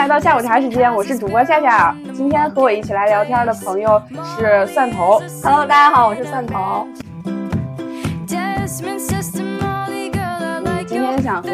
来到下午茶时间，我是主播夏夏。今天和我一起来聊天的朋友是蒜头。Hello，大家好，我是蒜头。想和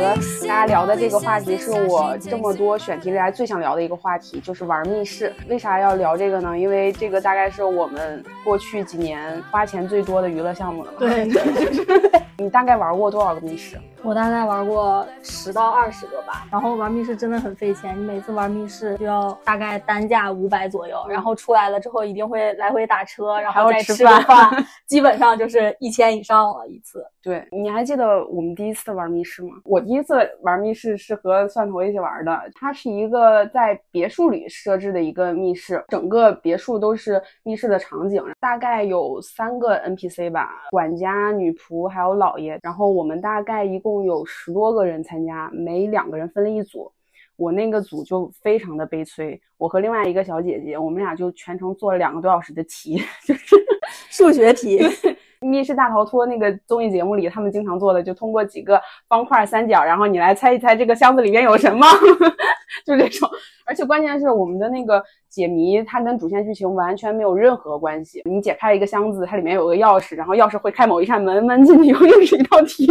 大家聊的这个话题是我这么多选题里来最想聊的一个话题，就是玩密室。为啥要聊这个呢？因为这个大概是我们过去几年花钱最多的娱乐项目了吧？对对，你大概玩过多少个密室？我大概玩过十到二十个吧。然后玩密室真的很费钱，你每次玩密室就要大概单价五百左右，然后出来了之后一定会来回打车，然后再吃个饭，基本上就是一千以上了一次。对，你还记得我们第一次玩密室吗？我第一次玩密室是和蒜头一起玩的，它是一个在别墅里设置的一个密室，整个别墅都是密室的场景，大概有三个 NPC 吧，管家、女仆还有老爷，然后我们大概一共有十多个人参加，每两个人分了一组。我那个组就非常的悲催，我和另外一个小姐姐，我们俩就全程做了两个多小时的题，就是数学题。密室大逃脱那个综艺节目里，他们经常做的，就通过几个方块、三角，然后你来猜一猜这个箱子里面有什么，就这种。而且关键是我们的那个解谜，它跟主线剧情完全没有任何关系。你解开一个箱子，它里面有个钥匙，然后钥匙会开某一扇门，门进去以后又是一道题。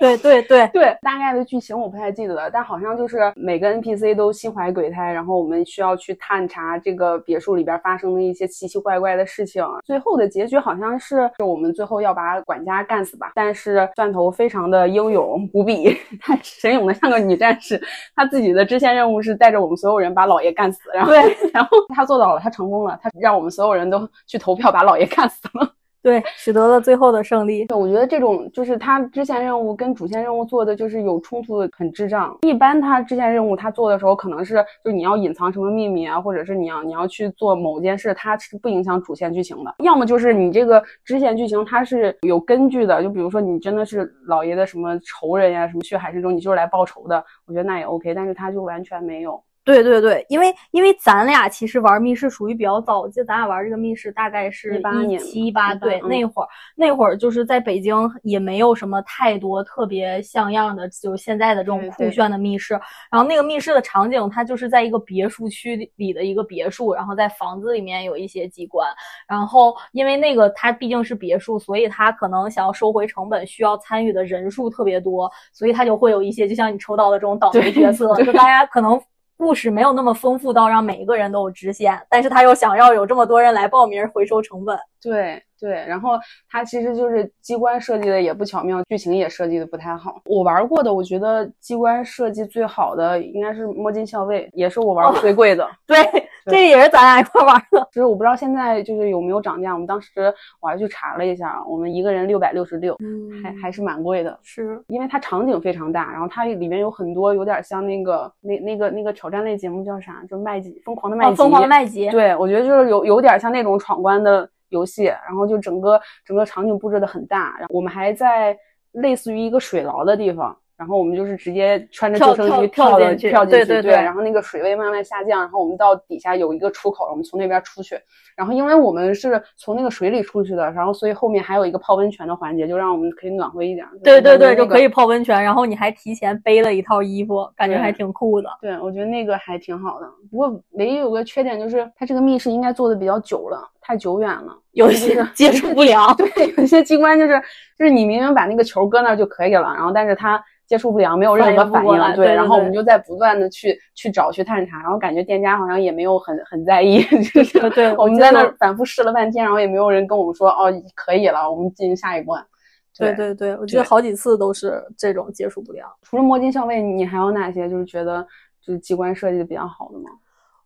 对对对 对，大概的剧情我不太记得了，但好像就是每个 NPC 都心怀鬼胎，然后我们需要去探查这个别墅里边发生的一些奇奇怪怪的事情。最后的结局好像是我们最后要把管家干死吧，但是蒜头非常的英勇无比，他神勇的像个女战士，他自己的支线任务是带着我们所有人把老爷干死，然后对，然后他做到了，他成功了，他让我们所有人都去投票把老爷干死了。对，取得了最后的胜利。我觉得这种就是他支线任务跟主线任务做的就是有冲突的，很智障。一般他支线任务他做的时候，可能是就你要隐藏什么秘密啊，或者是你要你要去做某件事，它是不影响主线剧情的。要么就是你这个支线剧情它是有根据的，就比如说你真的是老爷的什么仇人呀、什么血海深仇，你就是来报仇的，我觉得那也 OK。但是他就完全没有。对对对，因为因为咱俩其实玩密室属于比较早，我记得咱俩玩这个密室大概是一八年七一八，对，嗯那会儿那会儿就是在北京也没有什么太多特别像样的，就是现在的这种酷炫的密室。然后那个密室的场景，它就是在一个别墅区里的一个别墅，然后在房子里面有一些机关。然后因为那个它毕竟是别墅，所以它可能想要收回成本，需要参与的人数特别多，所以它就会有一些就像你抽到的这种倒霉角色，就大家可能。故事没有那么丰富到让每一个人都有支线，但是他又想要有这么多人来报名回收成本。对对，然后它其实就是机关设计的也不巧妙，剧情也设计的不太好。我玩过的，我觉得机关设计最好的应该是摸金校尉，也是我玩过最贵的。对，这也是咱俩一块玩的。就是我不知道现在就是有没有涨价，我们当时我还去查了一下，我们一个人六百六十六，嗯还还是蛮贵的。是因为它场景非常大，然后它里面有很多有点像那个那那个那个挑战类节目叫啥，就麦吉疯狂的麦哦，吉，疯狂的麦吉。对，我觉得就是有有点像那种闯关的游戏，然后就整个整个场景布置的很大，然后我们还在类似于一个水牢的地方。然后我们就是直接穿着跳救生衣跳跳的进去跳进去，对对对然后那个水位慢慢下降，然后我们到底下有一个出口，我们从那边出去。然后因为我们是从那个水里出去的，然后所以后面还有一个泡温泉的环节，就让我们可以暖和一点。对对对，就就可以泡温泉，然后你还提前背了一套衣服，感觉还挺酷的。对，我觉得那个还挺好的。不过唯一有个缺点就是，它这个密室应该做的比较久了，太久远了，有一些接触不良。对，有些机关就是就是你明明把那个球搁那儿就可以了，然后但是它接触不良，没有任何反应对对然后我们就在不断的去去找去探查，然后感觉店家好像也没有很很在意，就是对对我们在那儿反复试了半天，然后也没有人跟我们说哦可以了，我们进行下一关。对对对，我记得好几次都是这种接触不良。除了摸金校尉，你还有哪些就是觉得就是机关设计的比较好的吗？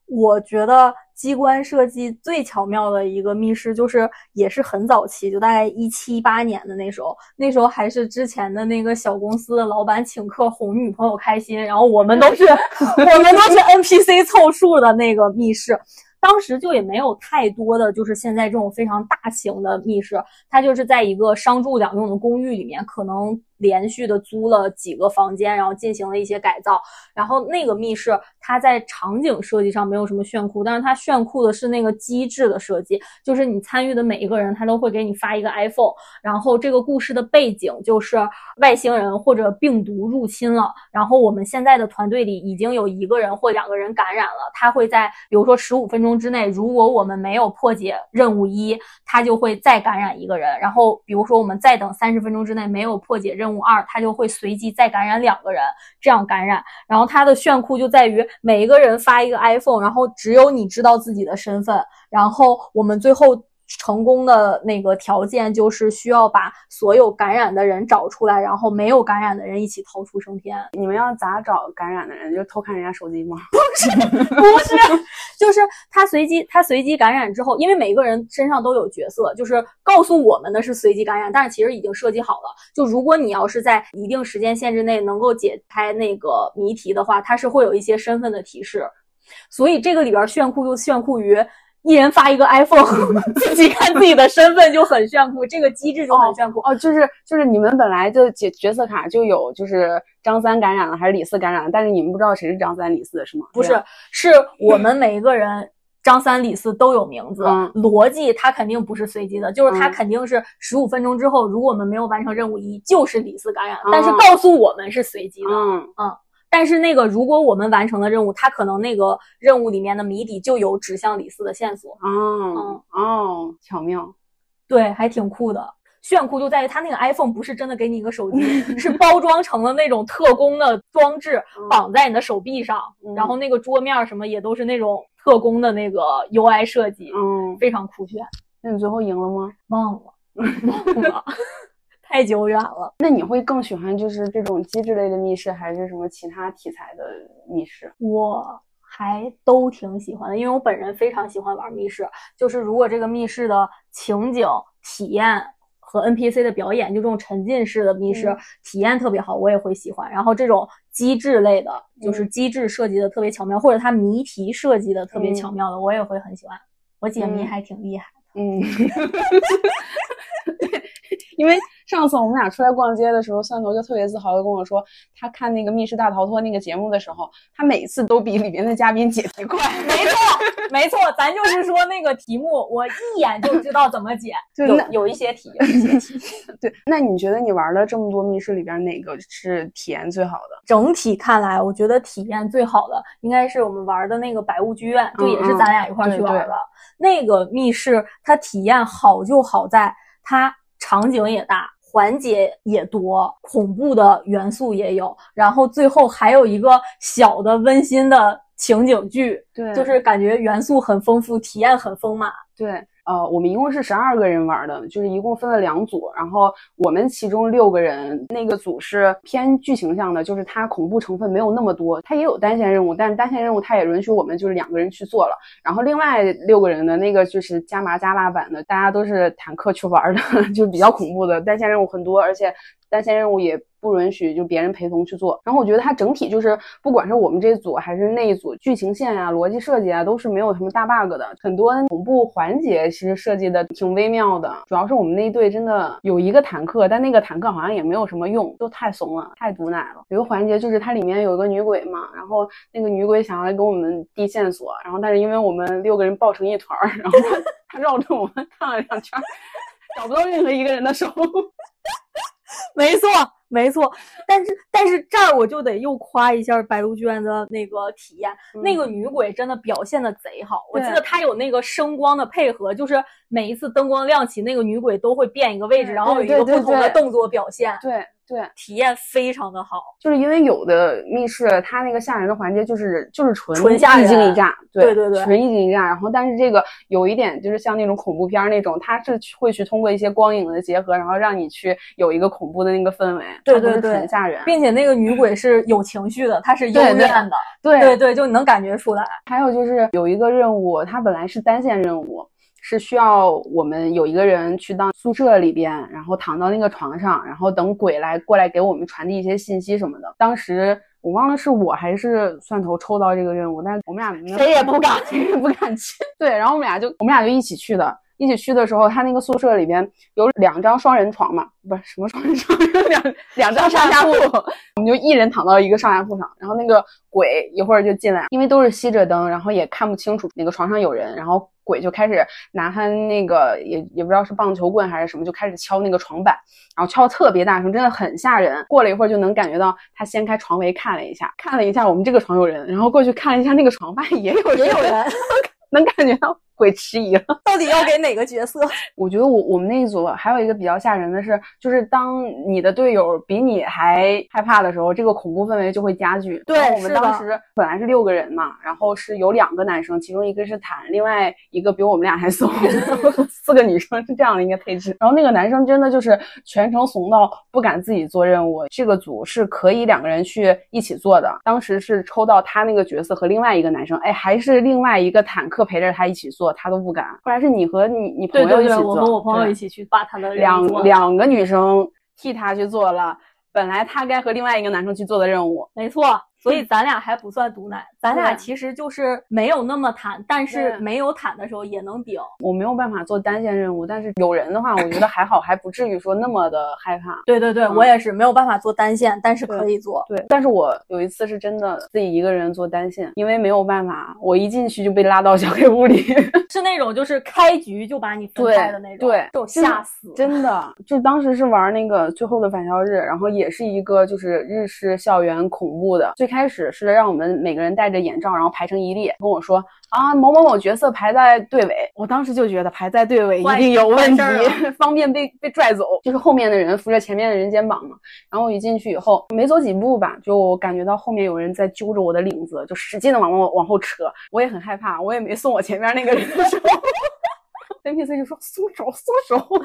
我觉得机关设计最巧妙的一个密室，就是也是很早期，就大概一七一八年的那时候，那时候还是之前的那个小公司的老板请客哄女朋友开心，然后我们都是 我们都是 NPC 凑数的那个密室。当时就也没有太多的，就是现在这种非常大型的密室，它就是在一个商住两用的公寓里面，可能连续的租了几个房间，然后进行了一些改造。然后那个密室，它在场景设计上没有什么炫酷，但是它炫酷的是那个机制的设计，就是你参与的每一个人，他都会给你发一个 iPhone，然后这个故事的背景就是外星人或者病毒入侵了，然后我们现在的团队里已经有一个人或两个人感染了，他会在比如说十五分钟之内，如果我们没有破解任务一，他就会再感染一个人，然后比如说我们再等三十分钟之内没有破解任任务二，他就会随机再感染两个人，这样感染，然后。他的炫酷就在于每一个人发一个 iPhone，然后只有你知道自己的身份，然后我们最后成功的那个条件就是需要把所有感染的人找出来，然后没有感染的人一起逃出升天。你们要咋找感染的人？就偷看人家手机吗？不是，不是，就是他随机，他随机感染之后，因为每个人身上都有角色，就是告诉我们的是随机感染，但是其实已经设计好了。就如果你要是在一定时间限制内能够解开那个谜题的话，它是会有一些身份的提示。所以这个里边炫酷就炫酷于。一人发一个 iPhone，自己看自己的身份就很炫酷，这个机制就很炫酷。哦。就是就是你们本来就角角色卡就有，就是张三感染了还是李四感染了，但是你们不知道谁是张三李四是吗？不是，是我们每一个人张三李四都有名字，逻辑它肯定不是随机的，就是它肯定是十五分钟之后，如果我们没有完成任务一，就是李四感染，但是告诉我们是随机的，嗯。嗯。但是那个，如果我们完成了任务，它可能那个任务里面的谜底就有指向李四的线索。哦哦，巧妙，对，还挺酷的。炫酷就在于它那个 iPhone 不是真的给你一个手机，是包装成了那种特工的装置，绑在你的手臂上，然后那个桌面什么也都是那种特工的那个 UI 设计，嗯，非常酷炫。那你最后赢了吗？忘了，忘了。太久远了。那你会更喜欢就是这种机制类的密室，还是什么其他题材的密室？我还都挺喜欢的，因为我本人非常喜欢玩密室。就是如果这个密室的情景体验和 NPC 的表演，就这种沉浸式的密室体验特别好，我也会喜欢。然后这种机制类的，就是机制设计的特别巧妙，或者它谜题设计的特别巧妙的，我也会很喜欢。我解谜还挺厉害的。嗯。因为上次我们俩出来逛街的时候，蒜头就特别自豪的跟我说，他看那个《密室大逃脱》那个节目的时候，他每次都比里面的嘉宾解题快。没错，没错，咱就是说那个题目，我一眼就知道怎么解。有有一些题，有一些题。对，那你觉得你玩了这么多密室里边，哪个是体验最好的？整体看来，我觉得体验最好的应该是我们玩的那个百物剧院，就也是咱俩一块去玩的。那个密室，它体验好就好在它。场景也大，环节也多，恐怖的元素也有，然后最后还有一个小的温馨的情景剧，对，就是感觉元素很丰富，体验很丰满，对。呃，我们一共是十二个人玩的，就是一共分了两组，然后我们其中六个人那个组是偏剧情向的，就是它恐怖成分没有那么多，它也有单线任务，但单线任务它也允许我们就是两个人去做了。然后另外六个人的那个就是加麻加辣版的，大家都是坦克去玩的，就比较恐怖的，单线任务很多，而且单线任务也。不允许就别人陪同去做，然后我觉得它整体就是，不管是我们这组还是那一组，剧情线啊、逻辑设计啊，都是没有什么大 bug 的。很多恐怖环节其实设计的挺微妙的，主要是我们那一队真的有一个坦克，但那个坦克好像也没有什么用，都太怂了，太毒奶了。有个环节就是它里面有一个女鬼嘛，然后那个女鬼想要来给我们递线索，然后但是因为我们六个人抱成一团儿，然后她 她绕着我们看了两圈，找不到任何一个人的手。没错。没错，但是但是这儿我就得又夸一下白鹿剧院的那个体验，那个女鬼真的表现的贼好。我记得她有那个声光的配合，就是每一次灯光亮起，那个女鬼都会变一个位置，然后有一个不同的动作表现。对。对，体验非常的好，就是因为有的密室它那个吓人的环节就是就是纯纯一惊一乍，对对对，纯一惊一乍。然后但是这个有一点就是像那种恐怖片那种，它是会去通过一些光影的结合，然后让你去有一个恐怖的那个氛围，对对对，很吓人。并且那个女鬼是有情绪的，她是幽怨的，对对对，就你能感觉出来。还有就是有一个任务，它本来是单线任务。是需要我们有一个人去到宿舍里边，然后躺到那个床上，然后等鬼来过来给我们传递一些信息什么的。当时我忘了是我还是蒜头抽到这个任务，但是我们俩谁也不敢，谁也不敢去。对，然后我们俩就我们俩就一起去的。一起去的时候，他那个宿舍里边有两张双人床嘛，不是什么双人床，两两张上下铺，我们就一人躺到一个上下铺上，然后那个鬼一会儿就进来，因为都是熄着灯，然后也看不清楚哪个床上有人，然后鬼就开始拿他那个也也不知道是棒球棍还是什么，就开始敲那个床板，然后敲特别大声，真的很吓人。过了一会儿就能感觉到他掀开床围看了一下，看了一下我们这个床有人，然后过去看了一下那个床，发现也有也有人，能感觉到。鬼迟疑了，到底要给哪个角色？我觉得我我们那一组还有一个比较吓人的是，就是当你的队友比你还害怕的时候，这个恐怖氛围就会加剧。对，我们当时本来是六个人嘛，然后是有两个男生，其中一个是坦，另外一个比我们俩还怂，四个女生是这样的一个配置。然后那个男生真的就是全程怂到不敢自己做任务。这个组是可以两个人去一起做的。当时是抽到他那个角色和另外一个男生，哎，还是另外一个坦克陪着他一起做。他都不敢，后来是你和你你朋友一起做，我和我朋友一起去把他的两两个女生替他去做了，本来他该和另外一个男生去做的任务，没错。所以咱俩还不算毒奶，咱俩其实就是没有那么坦，但是没有坦的时候也能顶。我没有办法做单线任务，但是有人的话，我觉得还好，还不至于说那么的害怕。对对对，我也是没有办法做单线，但是可以做。对，但是我有一次是真的自己一个人做单线，因为没有办法，我一进去就被拉到小黑屋里，是那种就是开局就把你分开的那种，对，就吓死。真的，就当时是玩那个最后的返校日，然后也是一个就是日式校园恐怖的，最开始是让。我们每个人戴着眼罩，然后排成一列，跟我说啊，某某某角色排在队尾。我当时就觉得排在队尾一定有问题，方便被被拽走。就是后面的人扶着前面的人肩膀嘛。然后我一进去以后，没走几步吧，就感觉到后面有人在揪着我的领子，就使劲的往往往后扯。我也很害怕，我也没送我前面那个人的手。NPC 就说松手，松手。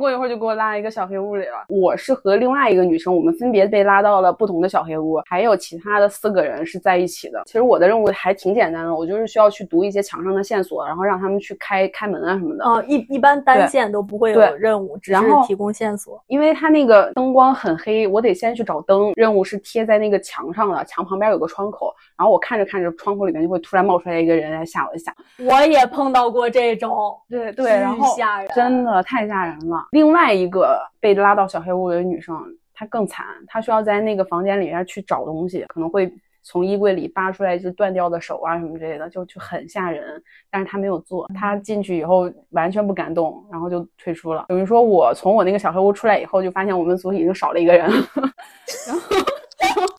过一会儿就给我拉一个小黑屋里了。我是和另外一个女生，我们分别被拉到了不同的小黑屋，还有其他的四个人是在一起的。其实我的任务还挺简单的，我就是需要去读一些墙上的线索，然后让他们去开开门啊什么的。啊，一一般单线都不会有任务，只是提供线索。因为他那个灯光很黑，我得先去找灯。任务是贴在那个墙上的，墙旁边有个窗口，然后我看着看着，窗口里面就会突然冒出来一个人来吓我一下。我也碰到过这种，对对，然后真的太吓人了。另外一个被拉到小黑屋的女生，她更惨，她需要在那个房间里面去找东西，可能会从衣柜里扒出来一只断掉的手啊什么之类的，就就很吓人。但是她没有做，她进去以后完全不敢动，然后就退出了。等于说我从我那个小黑屋出来以后，就发现我们组已经少了一个人，然后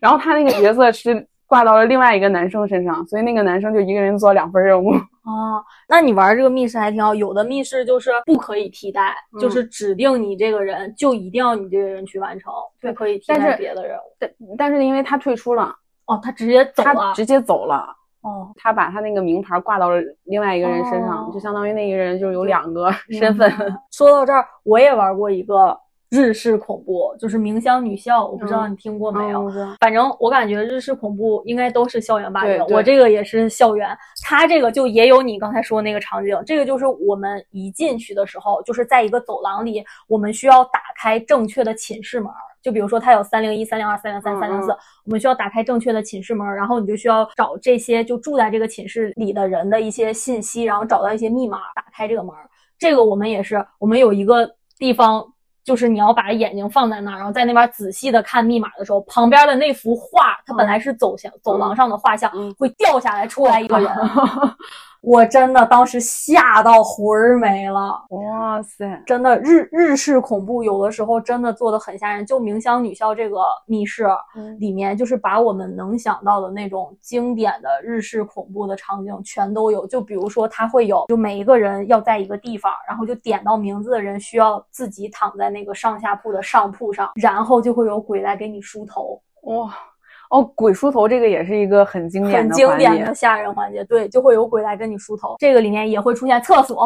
然后他那个角色是。挂到了另外一个男生身上，所以那个男生就一个人做两份任务。哦，那你玩这个密室还挺好。有的密室就是不可以替代，就是指定你这个人就一定要你这个人去完成，不可以替代别的任务。但但是因为他退出了，哦，他直接走了，直接走了。哦，他把他那个名牌挂到了另外一个人身上，就相当于那个人就有两个身份。说到这儿，我也玩过一个。日式恐怖就是明香女校，我不知道你听过没有。反正我感觉日式恐怖应该都是校园霸凌。我这个也是校园，它这个就也有你刚才说那个场景。这个就是我们一进去的时候，就是在一个走廊里，我们需要打开正确的寝室门。就比如说它有三零一、三零二、三零三、三零四，我们需要打开正确的寝室门，然后你就需要找这些就住在这个寝室里的人的一些信息，然后找到一些密码，打开这个门。这个我们也是，我们有一个地方。就是你要把眼睛放在那儿，然后在那边仔细的看密码的时候，旁边的那幅画，它本来是走向走廊上的画像，会掉下来出来一个人。我真的当时吓到魂儿没了，哇塞！真的日日式恐怖有的时候真的做的很吓人。就明香女校这个密室里面，就是把我们能想到的那种经典的日式恐怖的场景全都有。就比如说，它会有，就每一个人要在一个地方，然后就点到名字的人需要自己躺在那个上下铺的上铺上，然后就会有鬼来给你梳头。哇！哦，鬼梳头这个也是一个很经典的、很经典的吓人环节。对，就会有鬼来跟你梳头。这个里面也会出现厕所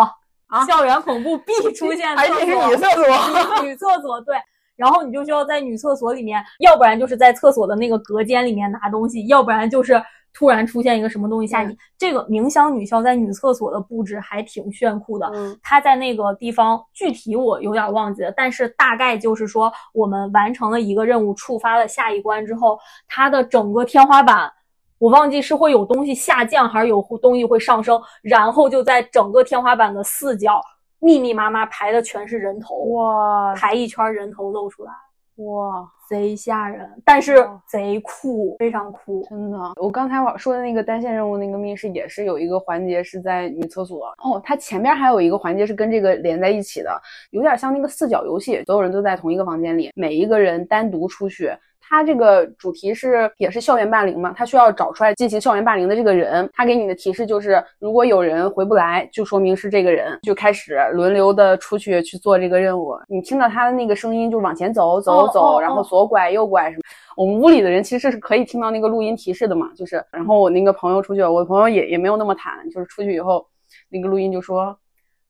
啊，校园恐怖必 出现厕所，是女厕所，女厕所对。然后你就需要在女厕所里面，要不然就是在厕所的那个隔间里面拿东西，要不然就是。突然出现一个什么东西吓你？这个明香女校在女厕所的布置还挺炫酷的。嗯，它在那个地方具体我有点忘记了，但是大概就是说，我们完成了一个任务，触发了下一关之后，它的整个天花板。我忘记是会有东西下降，还是有东西会上升，然后就在整个天花板的四角密密麻麻排的全是人头，哇排一圈人头露出来，哇，贼吓人，但是贼酷，非常酷。真的，我刚才我说的那个单线任务那个密室也是有一个环节是在女厕所哦，它前面还有一个环节是跟这个连在一起的，有点像那个四角游戏，所有人都在同一个房间里，每一个人单独出去。它这个主题是也是校园霸凌嘛，他需要找出来进行校园霸凌的这个人。他给你的提示就是，如果有人回不来，就说明是这个人，就开始轮流的出去去做这个任务。你听到他的那个声音，就往前走走哦走，哦然后哦左拐右拐什么。我们屋里的人其实是可以听到那个录音提示的嘛，就是，然后我那个朋友出去，我的朋友也也没有那么惨，就是出去以后，那个录音就说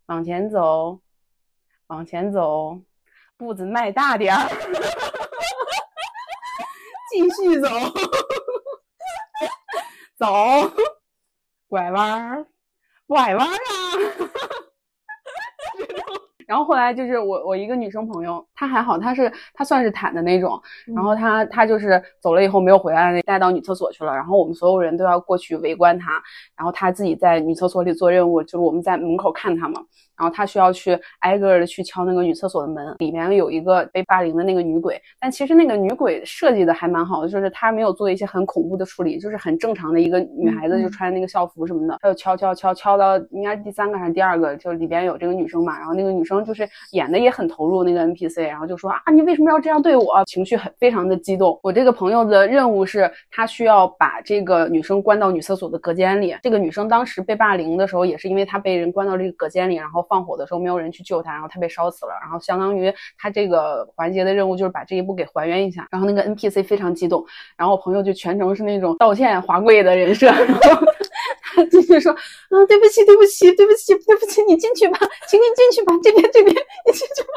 往前走，往前走，步子迈大点儿，继续走，走，拐弯儿，拐弯儿啊。然后后来就是我我一个女生朋友，她还好，她是她算是坦的那种，然后她她就是走了以后没有回来，带到女厕所去了，然后我们所有人都要过去围观她，然后她自己在女厕所里做任务，就是我们在门口看她嘛，然后他需要去挨个的去敲那个女厕所的门，里面有一个被霸凌的那个女鬼，但其实那个女鬼设计的还蛮好的，就是她没有做一些很恐怖的处理，就是很正常的一个女孩子，就穿那个校服什么的，她就敲敲敲敲到应该是第三个还是第二个，就里边有这个女生嘛，然后那个女生就是演的也很投入那个 NPC，然后就说啊你为什么要这样对我？情绪很非常的激动。我这个朋友的任务是，他需要把这个女生关到女厕所的隔间里。这个女生当时被霸凌的时候，也是因为她被人关到这个隔间里，然后放火的时候没有人去救他，然后他被烧死了。然后相当于他这个环节的任务就是把这一步给还原一下。然后那个 NPC 非常激动，然后我朋友就全程是那种道歉华贵的人设，然后他继续说啊对不起对不起对不起对不起你进去吧，请你进去吧，这边这边你进去吧，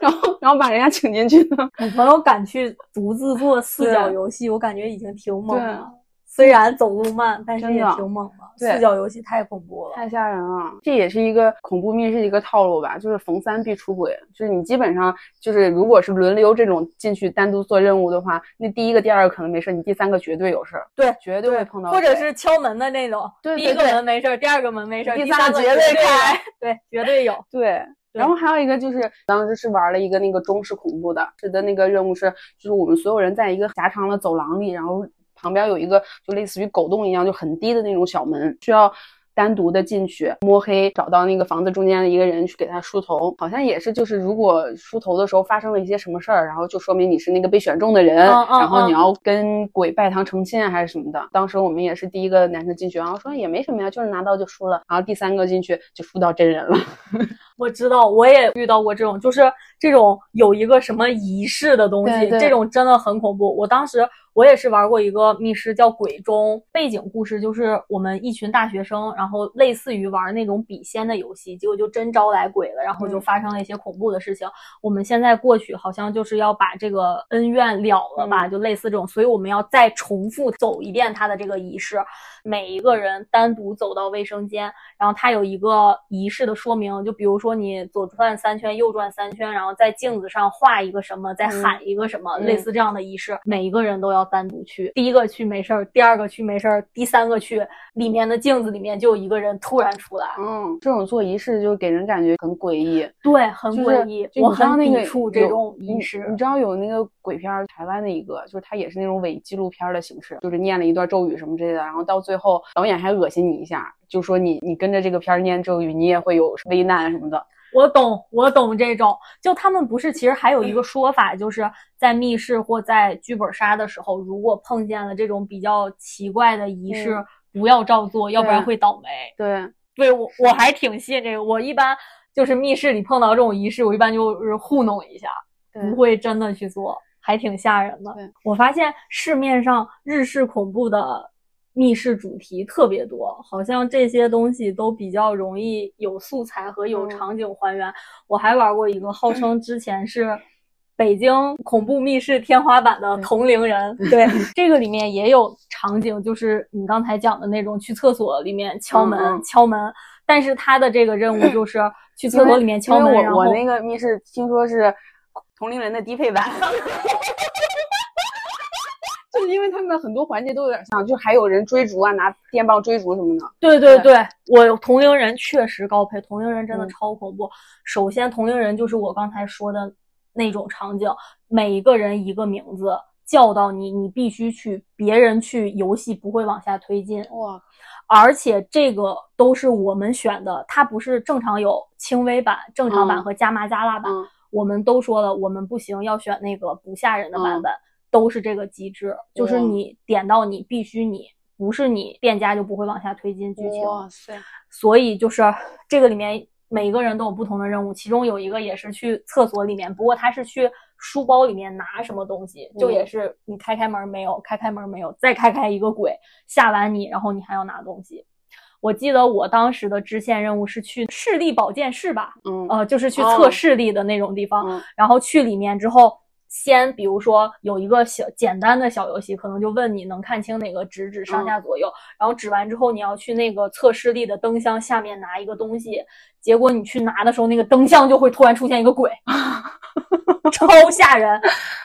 然后然后把人家请进去了。我朋友敢去独自做四角游戏，我感觉已经挺猛了。虽然走路慢，但是也挺猛的。对四角游戏太恐怖了。太吓人了，这也是一个恐怖密室的一个套路吧，就是逢三必出轨，就是你基本上就是如果是轮流这种进去单独做任务的话，那第一个、第二个可能没事，你第三个绝对有事儿，对绝对会碰到或者是敲门的那种，对第一个门没事儿，第二个门没事儿，第三个绝对对开，对，绝对有。对。对然后还有一个就是，当时是玩了一个那个中式恐怖的，是的那个任务是，就是我们所有人在一个狭长的走廊里，然后旁边有一个就类似于狗洞一样，就很低的那种小门，需要单独的进去摸黑找到那个房子中间的一个人去给他梳头，好像也是就是如果梳头的时候发生了一些什么事儿，然后就说明你是那个被选中的人，嗯嗯嗯然后你要跟鬼拜堂成亲啊还是什么的。当时我们也是第一个男生进去，然后说也没什么呀，就是拿刀就梳了，然后第三个进去就梳到真人了。我知道，我也遇到过这种，就是这种有一个什么仪式的东西，对对这种真的很恐怖。我当时我也是玩过一个密室叫《鬼钟》，背景故事就是我们一群大学生，然后类似于玩那种笔仙的游戏，结果就真招来鬼了，然后就嗯。发生了一些恐怖的事情。我们现在过去好像就是要把这个恩怨了了吧，嗯。就类似这种，所以我们要再重复走一遍它的这个仪式，每一个人单独走到卫生间，然后它有一个仪式的说明，就比如说你左转三圈，右转三圈，然后在镜子上画一个什么，再嗯。喊一个什么，嗯。类似这样的仪式，每一个人都要单独去。第一个去没事儿，第二个去没事儿，第三个去里面的镜子里面就有一个人突然出来，嗯，这种做仪式就给人感觉很诡异，对，很诡异，就我很抵触这有种仪式你。知道有那个鬼片儿，台湾的一个，就是它也是那种伪纪录片儿的形式，就是念了一段咒语什么之类的，然后到最后导演还恶心你一下，就说你你跟着这个片儿念咒语，你也会有危难什么的。我懂，我懂这种。就他们不是，其实还有一个说法，就是在密室或在剧本杀的时候，如果碰见了这种比较奇怪的仪式，嗯不要照做，要不然会倒霉。对，对我我还挺信这个，我一般就是密室里碰到这种仪式，我一般就是糊弄一下，不会真的去做，还挺吓人的。我发现市面上日式恐怖的密室主题特别多，好像这些东西都比较容易有素材和有嗯。场景还原。我还玩过一个，号称之前是。北京恐怖密室天花板的同龄人，对这个里面也有场景，就是你刚才讲的那种去厕所里面敲门、敲门，但是他的这个任务 就是去厕所里面敲门，我我那个密室听说是同龄人的低配版，就是因为他们的很多环节都有点像，就还有人追逐啊，拿电棒追逐什么的。对对对，我同龄人确实高配，同龄人真的嗯超恐怖。首先，同龄人就是我刚才说的那种场景，每一个人一个名字叫到你，你必须去，别人去，游戏不会往下推进。哇，而且这个都是我们选的，它不是正常有轻微版、正常版嗯和加麻加辣版。嗯我们都说了，我们不行，要选那个不吓人的版本，都是这个机制，就是你点到你必须你，不是你店家就不会往下推进剧情。哇塞，所以就是这个里面每一个人都有不同的任务，其中有一个也是去厕所里面，不过他是去书包里面拿什么东西，就也是你开开门没有，开开门没有，再开开一个鬼吓完你，然后你还要拿东西。我记得我当时的支线任务是去视力保健室吧，嗯呃，就是去哦测视力的那种地方。嗯然后去里面之后，先比如说有一个小简单的小游戏，可能就问你能看清哪个指指上下左右，然后指完之后你要去那个测视力的灯箱下面拿一个东西，结果你去拿的时候，那个灯箱就会突然出现一个鬼，超吓人，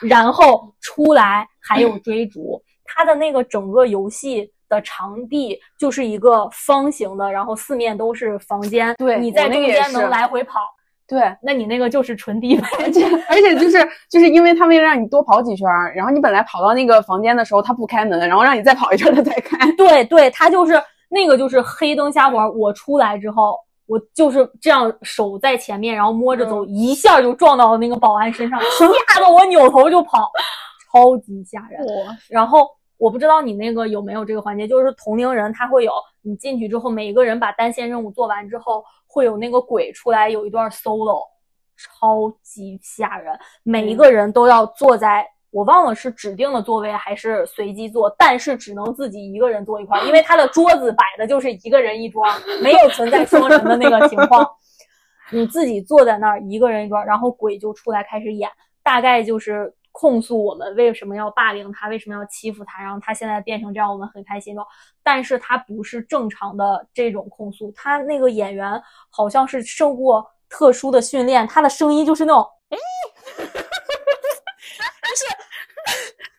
然后出来还有追逐，它的那个整个游戏。的场地就是一个方形的，然后四面都是房间，对你在中间能来回跑，对，那你那个就是纯低配。而且而且就是就是因为他为了让你多跑几圈儿，然后你本来跑到那个房间的时候他不开门，然后让你再跑一圈儿他才开。对对，他就是那个就是黑灯瞎火。我出来之后，我就是这样手在前面，然后摸着走，一下就撞到了那个保安身上，吓 得我扭头就跑，超级吓人。然后我不知道你那个有没有这个环节，就是同龄人他会有，你进去之后，每一个人把单线任务做完之后，会有那个鬼出来有一段 solo，超级吓人，每一个人都要坐在。我忘了是指定的座位还是随机坐，但是只能自己一个人坐一块儿，因为他的桌子摆的就是一个人一桌，没有存在双人的那个情况。你自己坐在那儿一个人一桌，然后鬼就出来开始演，大概就是控诉我们为什么要霸凌他，为什么要欺负他，然后他现在变成这样，我们很开心的。但是他不是正常的这种控诉，他那个演员好像是受过特殊的训练，他的声音就是那种，哎，但 是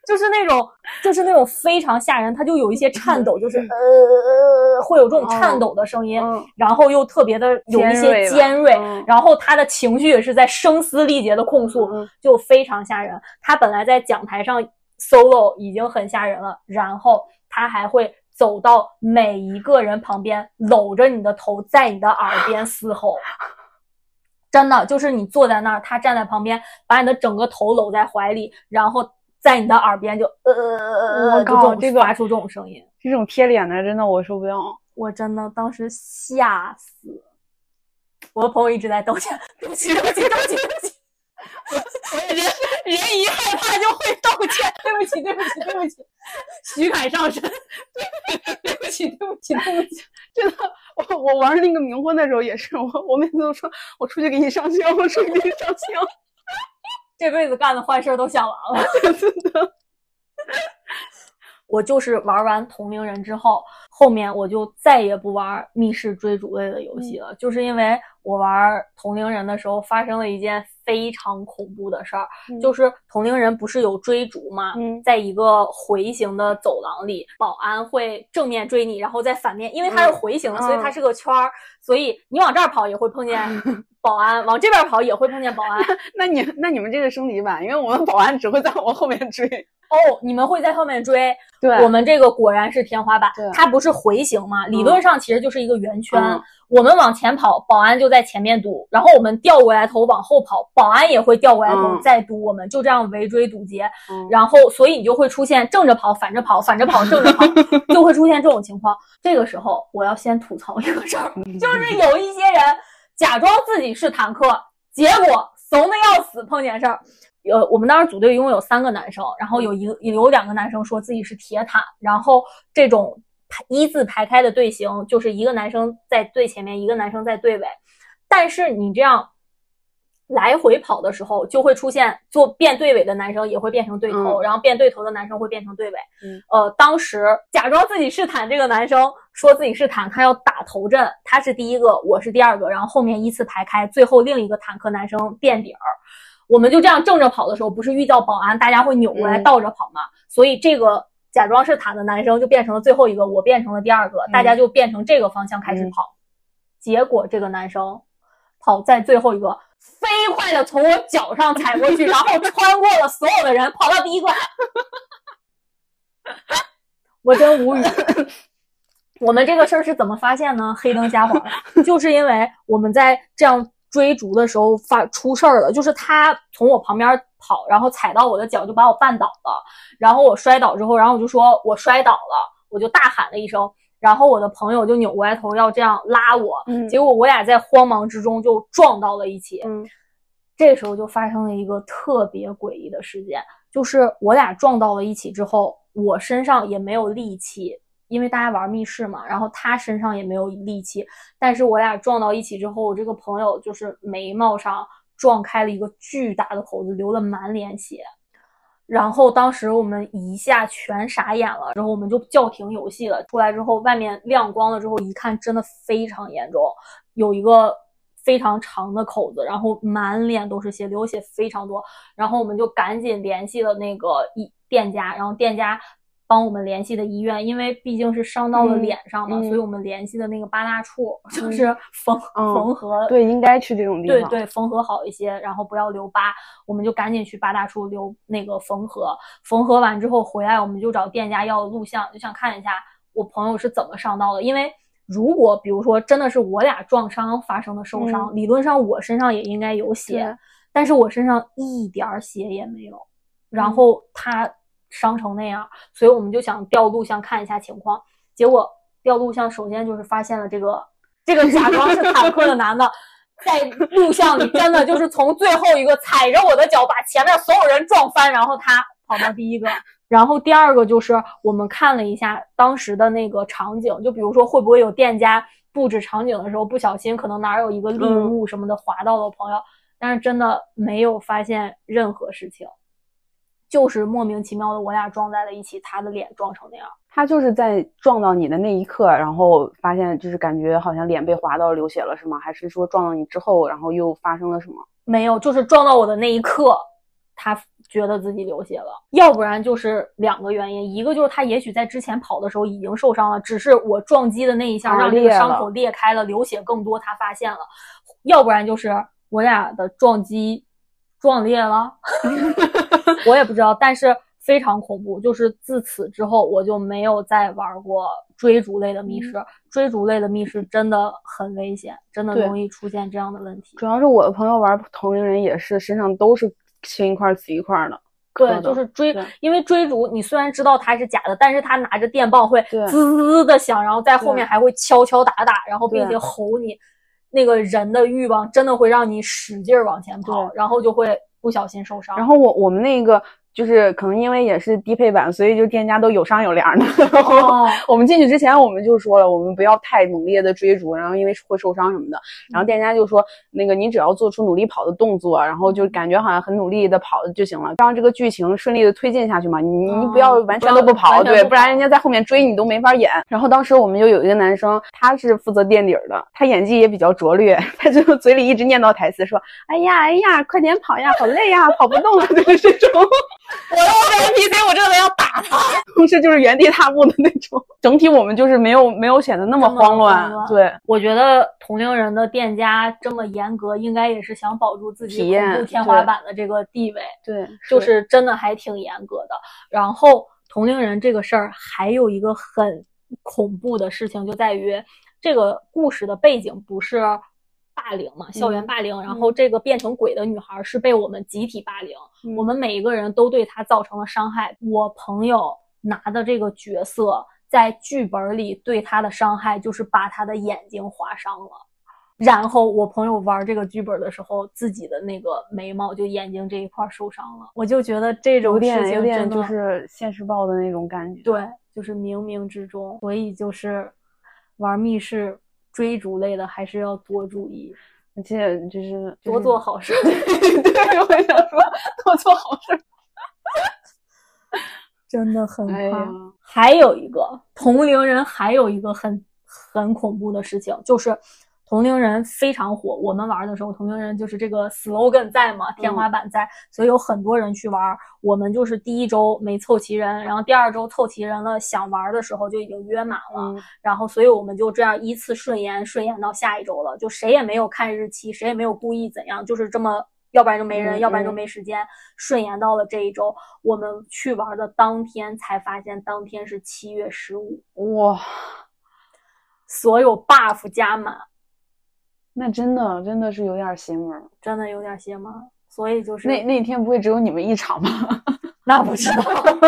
就是那种就是那种非常吓人，他就有一些颤抖，就是呃会有这种颤抖的声音，嗯然后又特别的有一些尖锐尖锐，嗯然后他的情绪也是在声嘶力竭的控诉，嗯就非常吓人。他本来在讲台上 solo 已经很吓人了，然后他还会走到每一个人旁边，搂着你的头，在你的耳边嘶吼。真的就是你坐在那儿，他站在旁边，把你的整个头搂在怀里，然后在你的耳边就呃呃呃呃，我就这靠这个种发出这种声音。这种贴脸的真的我受不了。我真的当时吓死，我的朋友一直在道歉，对不起，对不起，对不起，对不起。人人一害怕就会道歉，对不起，对不起，对不起，徐凯上身，对不起，对不起，对不起。真的，我我玩那个冥婚的时候也是，我我每次都说我出去给你上香，我出去给你上香。这辈子干的坏事儿都想完了。真的，我就是玩完同龄人之后，后面我就再也不玩密室追逐类的游戏了，就是因为我玩同龄人的时候发生了一件非常恐怖的事儿，嗯就是同龄人不是有追逐吗？嗯在一个回形的走廊里，保安会正面追你，然后在反面，因为它是回形的，嗯所以它是个圈儿，所以你往这儿跑也会碰见 保安，往这边跑也会碰见保安。那你那你们这个升级版，因为我们保安只会在我后面追。哦，你们会在后面追，对我们这个果然是天花板，它不是回形吗？理论上其实就是一个圆圈。嗯我们往前跑，保安就在前面堵，然后我们调过来头往后跑，保安也会调过来头嗯再堵，我们就这样围追堵截。嗯然后，所以你就会出现正着跑、反着跑、反着跑、正着跑，就会出现这种情况。这个时候，我要先吐槽一个事儿，就是有一些人假装自己是坦克，结果怂的要死，碰见事儿。呃，我们当时组队一共有三个男生，然后有一个有两个男生说自己是铁坦，然后这种排一字排开的队形，就是一个男生在最前面，一个男生在队尾。但是你这样来回跑的时候，就会出现做变队尾的男生也会变成对头，嗯然后变对头的男生会变成队尾。嗯，呃，当时假装自己是坦这个男生说自己是坦，他要打头阵，他是第一个，我是第二个，然后后面依次排开，最后另一个坦克男生垫底儿。我们就这样正着跑的时候，不是遇到保安，大家会扭过来倒着跑吗？所以这个假装是他的男生就变成了最后一个，我变成了第二个，大家就变成这个方向开始跑。结果这个男生跑在最后一个，飞快的从我脚上踩过去，然后穿过了所有的人，跑到第一个。我真无语。我们这个事儿是怎么发现呢？黑灯瞎火，就是因为我们在这样追逐的时候发出事儿了。就是他从我旁边跑，然后踩到我的脚，就把我绊倒了。然后我摔倒之后，然后我就说我摔倒了，我就大喊了一声。然后我的朋友就扭过来头要这样拉我，结果我俩在慌忙之中就撞到了一起。嗯，这时候就发生了一个特别诡异的事件，就是我俩撞到了一起之后，我身上也没有力气。因为大家玩密室嘛，然后他身上也没有力气，但是我俩撞到一起之后，我这个朋友就是眉毛上撞开了一个巨大的口子，流了满脸血。然后当时我们一下全傻眼了，然后我们就叫停游戏了。出来之后，外面亮光了之后，一看真的非常严重，有一个非常长的口子，然后满脸都是血，流血非常多。然后我们就赶紧联系了那个一店家，然后店家。帮我们联系的医院，因为毕竟是伤到了脸上嘛，所以我们联系的那个八大处就是缝 缝合。对，应该去这种地方。对对，缝合好一些，然后不要留疤，我们就赶紧去八大处留那个缝合。缝合完之后回来，我们就找店家要录像，就想看一下我朋友是怎么伤到的。因为如果比如说真的是我俩撞伤发生的受伤，理论上我身上也应该有血，但是我身上一点血也没有。然后他。伤成那样，所以我们就想调录像看一下情况。结果调录像，首先就是发现了这个这个假装是坦克的男的，在录像里真的就是从最后一个踩着我的脚，把前面所有人撞翻，然后他跑到第一个。然后第二个就是我们看了一下当时的那个场景，就比如说会不会有店家布置场景的时候不小心，可能哪有一个立物什么的划到了朋友，但是真的没有发现任何事情。就是莫名其妙的，我俩撞在了一起，他的脸撞成那样。他就是在撞到你的那一刻，然后发现就是感觉好像脸被划到流血了，是吗？还是说撞到你之后，然后又发生了什么？没有，就是撞到我的那一刻，他觉得自己流血了。要不然就是两个原因，一个就是他也许在之前跑的时候已经受伤了，只是我撞击的那一下让这个伤口裂开了，流血更多，他发现了。要不然就是我俩的撞击。撞裂了，我也不知道，但是非常恐怖。就是自此之后，我就没有再玩过追逐类的密室。追逐类的密室真的很危险，真的容易出现这样的问题。主要是我的朋友玩同龄人也是，身上都是青一块紫一块的。对，就是追，因为追逐你虽然知道它是假的，但是他拿着电棒会滋滋的响，然后在后面还会敲敲打打，然后并且吼你。那个人的欲望真的会让你使劲往前跑，然后就会不小心受伤。然后我我们那个。就是可能因为也是低配版，所以就店家都有商有量的。我们进去之前，我们就说了，我们不要太猛烈的追逐，然后因为会受伤什么的。然后店家就说，那个你只要做出努力跑的动作，然后就感觉好像很努力的跑就行了，让这个剧情顺利的推进下去嘛。你你不要完全都不跑，对，不然人家在后面追你都没法演。然后当时我们就有一个男生，他是负责垫底的，他演技也比较拙劣，他就嘴里一直念叨台词，说：“哎呀哎呀，快点跑呀，好累呀，跑不动了。”就是这种。我要是 NPC，我真的要打他。同时就是原地踏步的那种。整体我们就是没有没有显得那么慌乱。对，我觉得同龄人的店家这么严格，应该也是想保住自己恐怖天花板的这个地位。对，就是真的还挺严格的。然后同龄人这个事儿还有一个很恐怖的事情，就在于这个故事的背景不是。霸凌嘛，校园霸凌，然后这个变成鬼的女孩是被我们集体霸凌，我们每一个人都对她造成了伤害。我朋友拿的这个角色在剧本里对她的伤害就是把她的眼睛划伤了，然后我朋友玩这个剧本的时候，自己的那个眉毛就眼睛这一块受伤了。我就觉得这种事情有点就是现实报的那种感觉，对，就是冥冥之中，所以就是玩密室。追逐类的还是要多注意，而且就是多做好事。对，我想说多做好事，真的很怕。还有一个同龄人，还有一个很很恐怖的事情，就是同龄人非常火。我们玩的时候，同龄人就是这个 slogan 在嘛，天花板在，所以有很多人去玩。我们就是第一周没凑齐人，然后第二周凑齐人了，想玩的时候就已经约满了。然后，所以我们就这样依次顺延，顺延到下一周了。就谁也没有看日期，谁也没有故意怎样，就是这么。要不然就没人，要不然就没时间，顺延到了这一周。我们去玩的当天才发现，当天是七月十五，哇！所有 buff 加满，那真的真的是有点邪门，真的有点邪门。所以就是那那天不会只有你们一场吧？那不知道。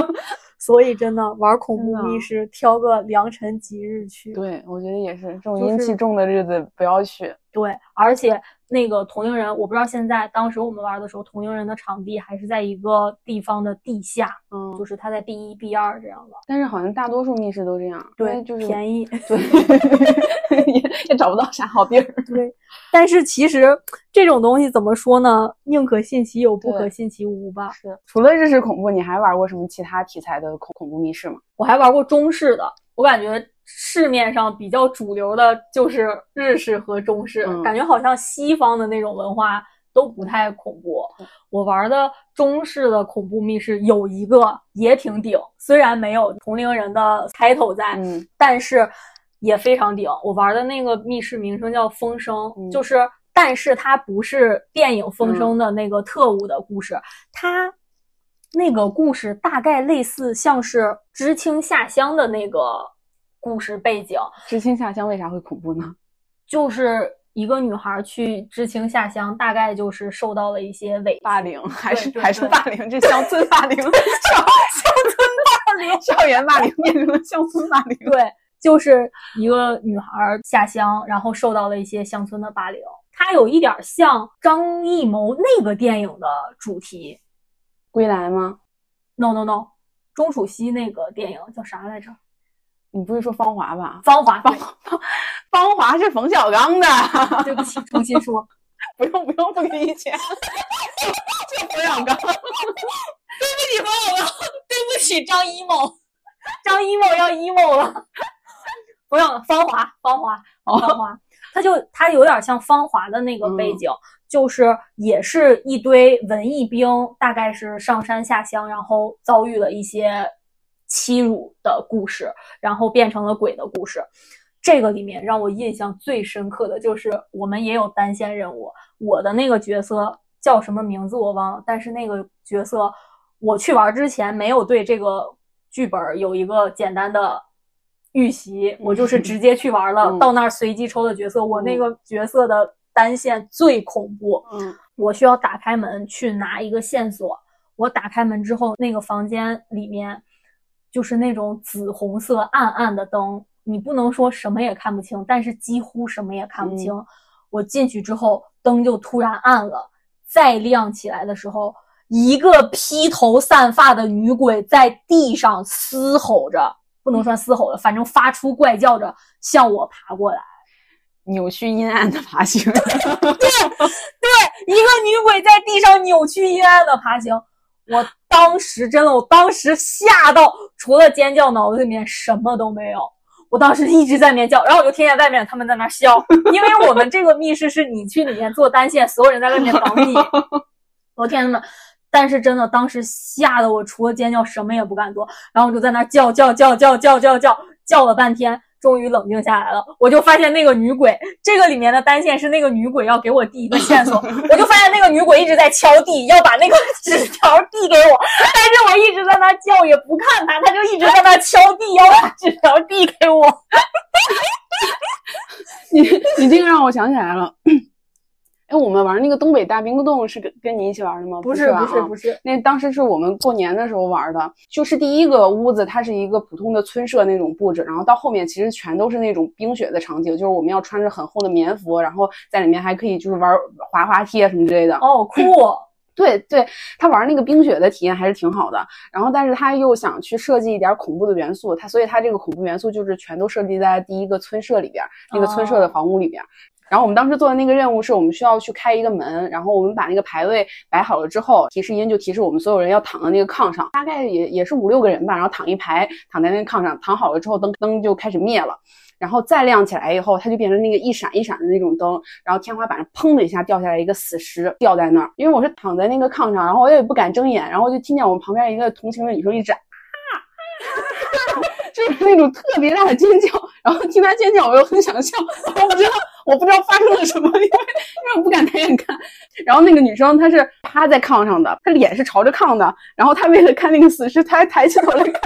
所以真的玩恐怖密室，挑个良辰吉日去。对，我觉得也是，这种阴气重的日子不要去。对，而且。那个同龄人，我不知道现在，当时我们玩的时候，同龄人的场地还是在一个地方的地下，嗯，就是他在 B 一、B 二这样的。但是好像大多数密室都这样，对，就是便宜，对，也也找不到啥好地儿。对，但是其实这种东西怎么说呢？宁可信其有，不可信其无吧。是。除了日式恐怖，你还玩过什么其他题材的恐恐怖密室吗？我还玩过中式的，我感觉。市面上比较主流的就是日式和中式，感觉好像西方的那种文化都不太恐怖。我玩的中式的恐怖密室有一个也挺顶，虽然没有同龄人的开头在，但是也非常顶。我玩的那个密室名称叫《风声》，就是，但是它不是电影《风声》的那个特务的故事，它那个故事大概类似像是知青下乡的那个。故事背景，知青下乡为啥会恐怖呢？就是一个女孩去知青下乡，大概就是受到了一些伪霸凌，还是还是霸凌？这乡村霸凌，乡乡村霸凌，校园霸凌变成了乡村霸凌。对，就是一个女孩下乡，然后受到了一些乡村的霸凌。它有一点像张艺谋那个电影的主题，《归来》吗？No No No，钟楚曦那个电影叫啥来着？你不会说芳华吧？芳华，芳 芳华是冯小刚的。对不起，重新说。不 用不用，不给你钱。就冯小刚。对不起，冯小刚。对不起，张一某。张一某要 emo 了。不用，芳华，芳华，芳华。他就他有点像芳华的那个背景，就是也是一堆文艺兵，大概是上山下乡，然后遭遇了一些。欺辱的故事，然后变成了鬼的故事。这个里面让我印象最深刻的就是，我们也有单线任务。我的那个角色叫什么名字我忘了，但是那个角色我去玩之前没有对这个剧本有一个简单的预习，我就是直接去玩了。到那儿随机抽的角色，我那个角色的单线最恐怖。嗯，我需要打开门去拿一个线索。我打开门之后，那个房间里面。就是那种紫红色暗暗的灯，你不能说什么也看不清，但是几乎什么也看不清。我进去之后，灯就突然暗了，再亮起来的时候，一个披头散发的女鬼在地上嘶吼着，不能算嘶吼了，反正发出怪叫着向我爬过来，扭曲阴暗的爬行。对对，一个女鬼在地上扭曲阴暗的爬行。我当时真的，我当时吓到，除了尖叫，脑子里面什么都没有。我当时一直在里面叫，然后我就听见外面他们在那笑，因为我们这个密室是你去里面做单线，所有人在外面等你。我天呐，但是真的，当时吓得我除了尖叫什么也不敢做，然后我就在那叫叫叫叫叫叫叫叫了半天。终于冷静下来了，我就发现那个女鬼，这个里面的单线是那个女鬼要给我递一个线索，我就发现那个女鬼一直在敲地，要把那个纸条递给我，但是我一直在那叫也不看她，她就一直在那敲地，要把纸条递给我。你你这个让我想起来了。哎，我们玩那个东北大冰洞是跟跟你一起玩的吗？不是，不是，不是。那当时是我们过年的时候玩的，就是第一个屋子，它是一个普通的村舍那种布置，然后到后面其实全都是那种冰雪的场景，就是我们要穿着很厚的棉服，然后在里面还可以就是玩滑滑梯啊什么之类的。哦，酷。对对，他玩那个冰雪的体验还是挺好的。然后，但是他又想去设计一点恐怖的元素，他所以他这个恐怖元素就是全都设计在第一个村舍里边，那个村舍的房屋里边。然后我们当时做的那个任务是我们需要去开一个门，然后我们把那个排位摆好了之后，提示音就提示我们所有人要躺在那个炕上，大概也也是五六个人吧，然后躺一排，躺在那个炕上，躺好了之后灯灯就开始灭了。然后再亮起来以后，它就变成那个一闪一闪的那种灯，然后天花板上砰的一下掉下来一个死尸，掉在那儿。因为我是躺在那个炕上，然后我也不敢睁眼，然后就听见我们旁边一个同行的女生一直啊，就是那种特别大的尖叫。然后听他尖叫，我又很想笑，我不知道我不知道发生了什么，因为因为我不敢抬眼看。然后那个女生她是趴在炕上的，她脸是朝着炕的，然后她为了看那个死尸，她还抬起头来看。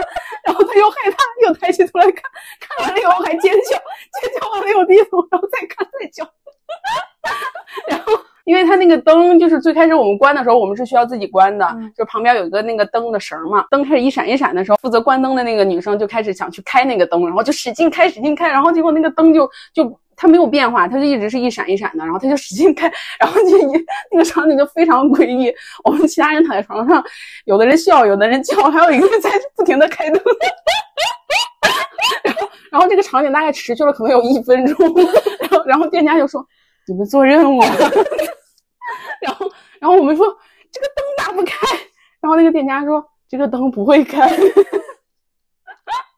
然后她又害怕，又抬起头来看，看完了以后还尖叫，尖叫完了又低头，然后再看再叫。然后，因为他那个灯就是最开始我们关的时候，我们是需要自己关的，就旁边有一个那个灯的绳嘛。灯开始一闪一闪的时候，负责关灯的那个女生就开始想去开那个灯，然后就使劲开，使劲开，然后结果那个灯就就它没有变化，它就一直是一闪一闪的，然后它就使劲开，然后就一那个场景就非常诡异。我们其他人躺在床上，有的人笑，有的人叫，还有一个人在不停的开灯。然后，然后这个场景大概持续了可能有一分钟，然后，然后店家就说：“你们做任务。”然后，然后我们说：“这个灯打不开。”然后那个店家说：“这个灯不会开。”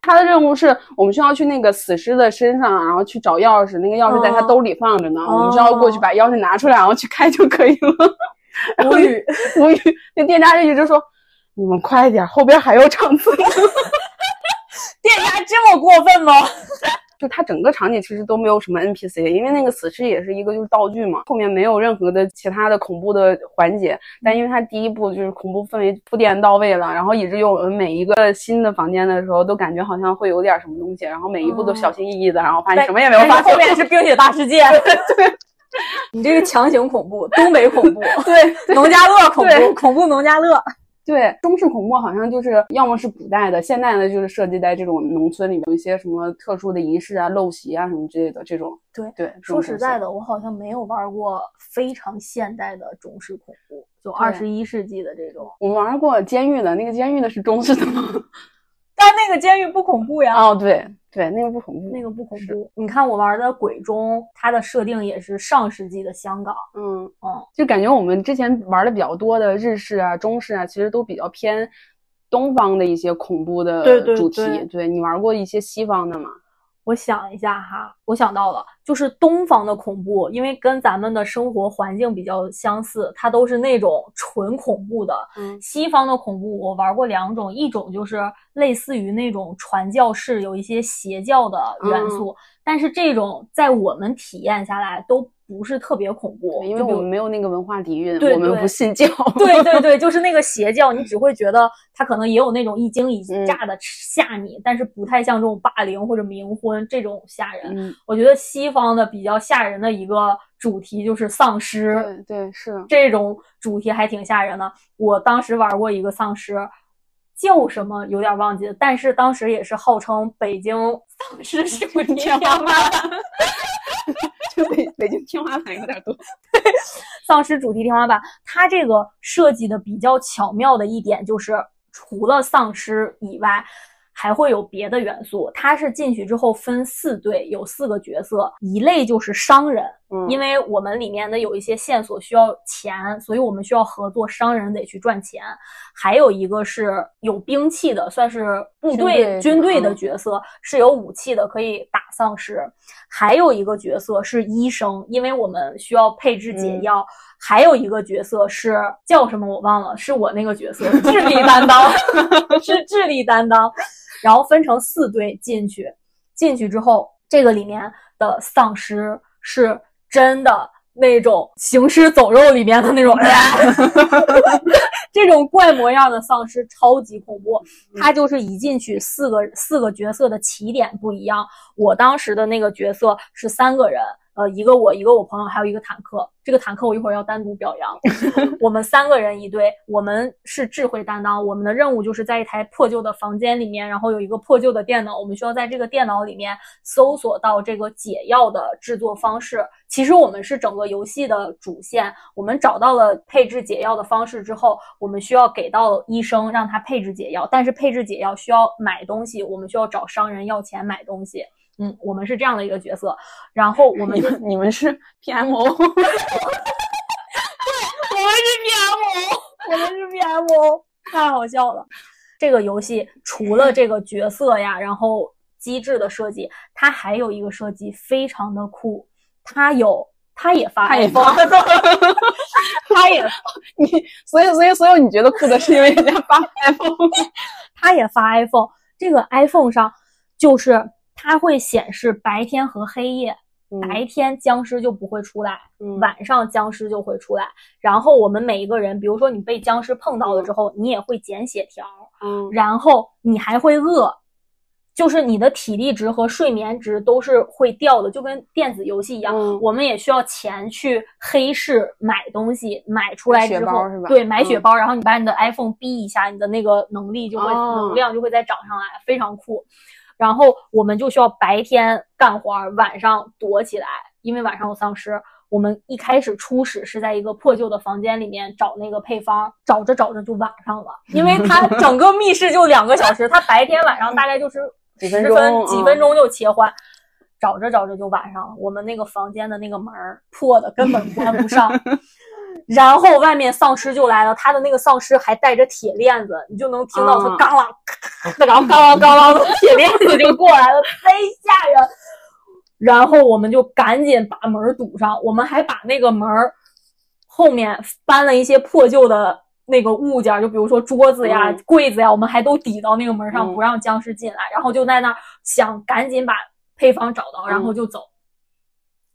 他的任务是我们需要去那个死尸的身上，然后去找钥匙，那个钥匙在他兜里放着呢，我们需要过去把钥匙拿出来，然后去开就可以了。无语，无语。那店家就一直说：“你们快点，后边还有场次。”店家这么过分吗？就它整个场景其实都没有什么 NPC，因为那个死尸也是一个就是道具嘛，后面没有任何的其他的恐怖的环节。但因为它第一部就是恐怖氛围铺垫到位了，然后以至于我们每一个新的房间的时候都感觉好像会有点什么东西，然后每一步都小心翼翼的，然后发现什么也没有发现。后面是冰雪大世界。对，你这个强行恐怖，东北恐怖，对，农家乐恐怖，恐怖农家乐。对，中式恐怖好像就是要么是古代的，现代的就是设计在这种农村里面，有一些什么特殊的仪式啊、陋习啊什么之类的这种。对对，说实在的，我好像没有玩过非常现代的中式恐怖，就二十一世纪的这种。我们玩过监狱的，那个监狱的是中式的吗？但那个监狱不恐怖呀。哦，对。对，那个不恐怖，那个不恐怖。你看我玩的鬼中，它的设定也是上世纪的香港。嗯嗯，就感觉我们之前玩的比较多的日式啊、中式啊，其实都比较偏东方的一些恐怖的主题。对你玩过一些西方的吗？我想一下哈，我想到了，就是东方的恐怖，因为跟咱们的生活环境比较相似，它都是那种纯恐怖的。嗯，西方的恐怖我玩过两种，一种就是类似于那种传教士，有一些邪教的元素，但是这种在我们体验下来都。不是特别恐怖，因为我们没有那个文化底蕴，我们不信教。对对对，就是那个 邪教，你只会觉得他可能也有那种一惊一乍的吓你，但是不太像这种霸凌或者冥婚这种吓人。我觉得西方的比较吓人的一个主题就是丧尸，对对是这种主题还挺吓人的。我当时玩过一个丧尸，叫什么有点忘记了，但是当时也是号称北京丧尸主题天花板。就北北京 天花板有点多，丧尸主题天花板，它这个设计的比较巧妙的一点就是，除了丧尸以外，还会有别的元素。它是进去之后分四队，有四个角色，一类就是商人。因为我们里面的有一些线索需要钱，所以我们需要合作，商人得去赚钱。还有一个是有兵器的，算是部队军队的角色，是有武器的，可以打丧尸。还有一个角色是医生，因为我们需要配置解药。还有一个角色是叫什么我忘了，是我那个角色，智力担当，是智力担当。然后分成四队进去，进去之后，这个里面的丧尸是。真的那种行尸走肉里面的那种，这种怪模样的丧尸超级恐怖。他就是一进去，四个四个角色的起点不一样。我当时的那个角色是三个人。呃，一个我，一个我朋友，还有一个坦克。这个坦克我一会儿要单独表扬。我们三个人一队，我们是智慧担当。我们的任务就是在一台破旧的房间里面，然后有一个破旧的电脑，我们需要在这个电脑里面搜索到这个解药的制作方式。其实我们是整个游戏的主线。我们找到了配置解药的方式之后，我们需要给到医生让他配置解药，但是配置解药需要买东西，我们需要找商人要钱买东西。嗯，我们是这样的一个角色，然后我们你们你们是 PMO，对我们是 PMO，我们是 PMO，太好笑了。这个游戏除了这个角色呀，然后机制的设计，它还有一个设计非常的酷，它有，它也发，他也 iPhone，发，它也 你所以所以所有你觉得酷的是因为人家发 iPhone，它也发 iPhone。这个 iPhone 上就是它会显示白天和黑夜，白天僵尸就不会出来，嗯晚上僵尸就会出来。然后我们每一个人，比如说你被僵尸碰到了之后，你也会减血条，嗯然后你还会饿，就是你的体力值和睡眠值都是会掉的，就跟电子游戏一样。嗯我们也需要钱去黑市买东西，买出来之后对，买血嗯包，然后你把你的 iPhone 逼一下，你的那个能力就会、哦能量就会再涨上来，非常酷。然后我们就需要白天干活，晚上躲起来，因为晚上有丧尸。我们一开始初始是在一个破旧的房间里面找那个配方，找着找着就晚上了，因为它 整个密室就两个小时，它白天晚上大概就是几十分几分钟就切换。找着找着就晚上了，我们那个房间的那个门儿破的根本关不上，然后外面丧尸就来了，他的那个丧尸还带着铁链子，你就能听到他嗯嘎啦，然后嘎啦嘎啦的铁链子就过来了，贼吓人。然后我们就赶紧把门儿堵上，我们还把那个门儿后面搬了一些破旧的那个物件儿，就比如说桌子呀、嗯柜子呀，我们还都抵到那个门上，嗯不让僵尸进来。然后就在那儿想赶紧把配方找到，然后就走。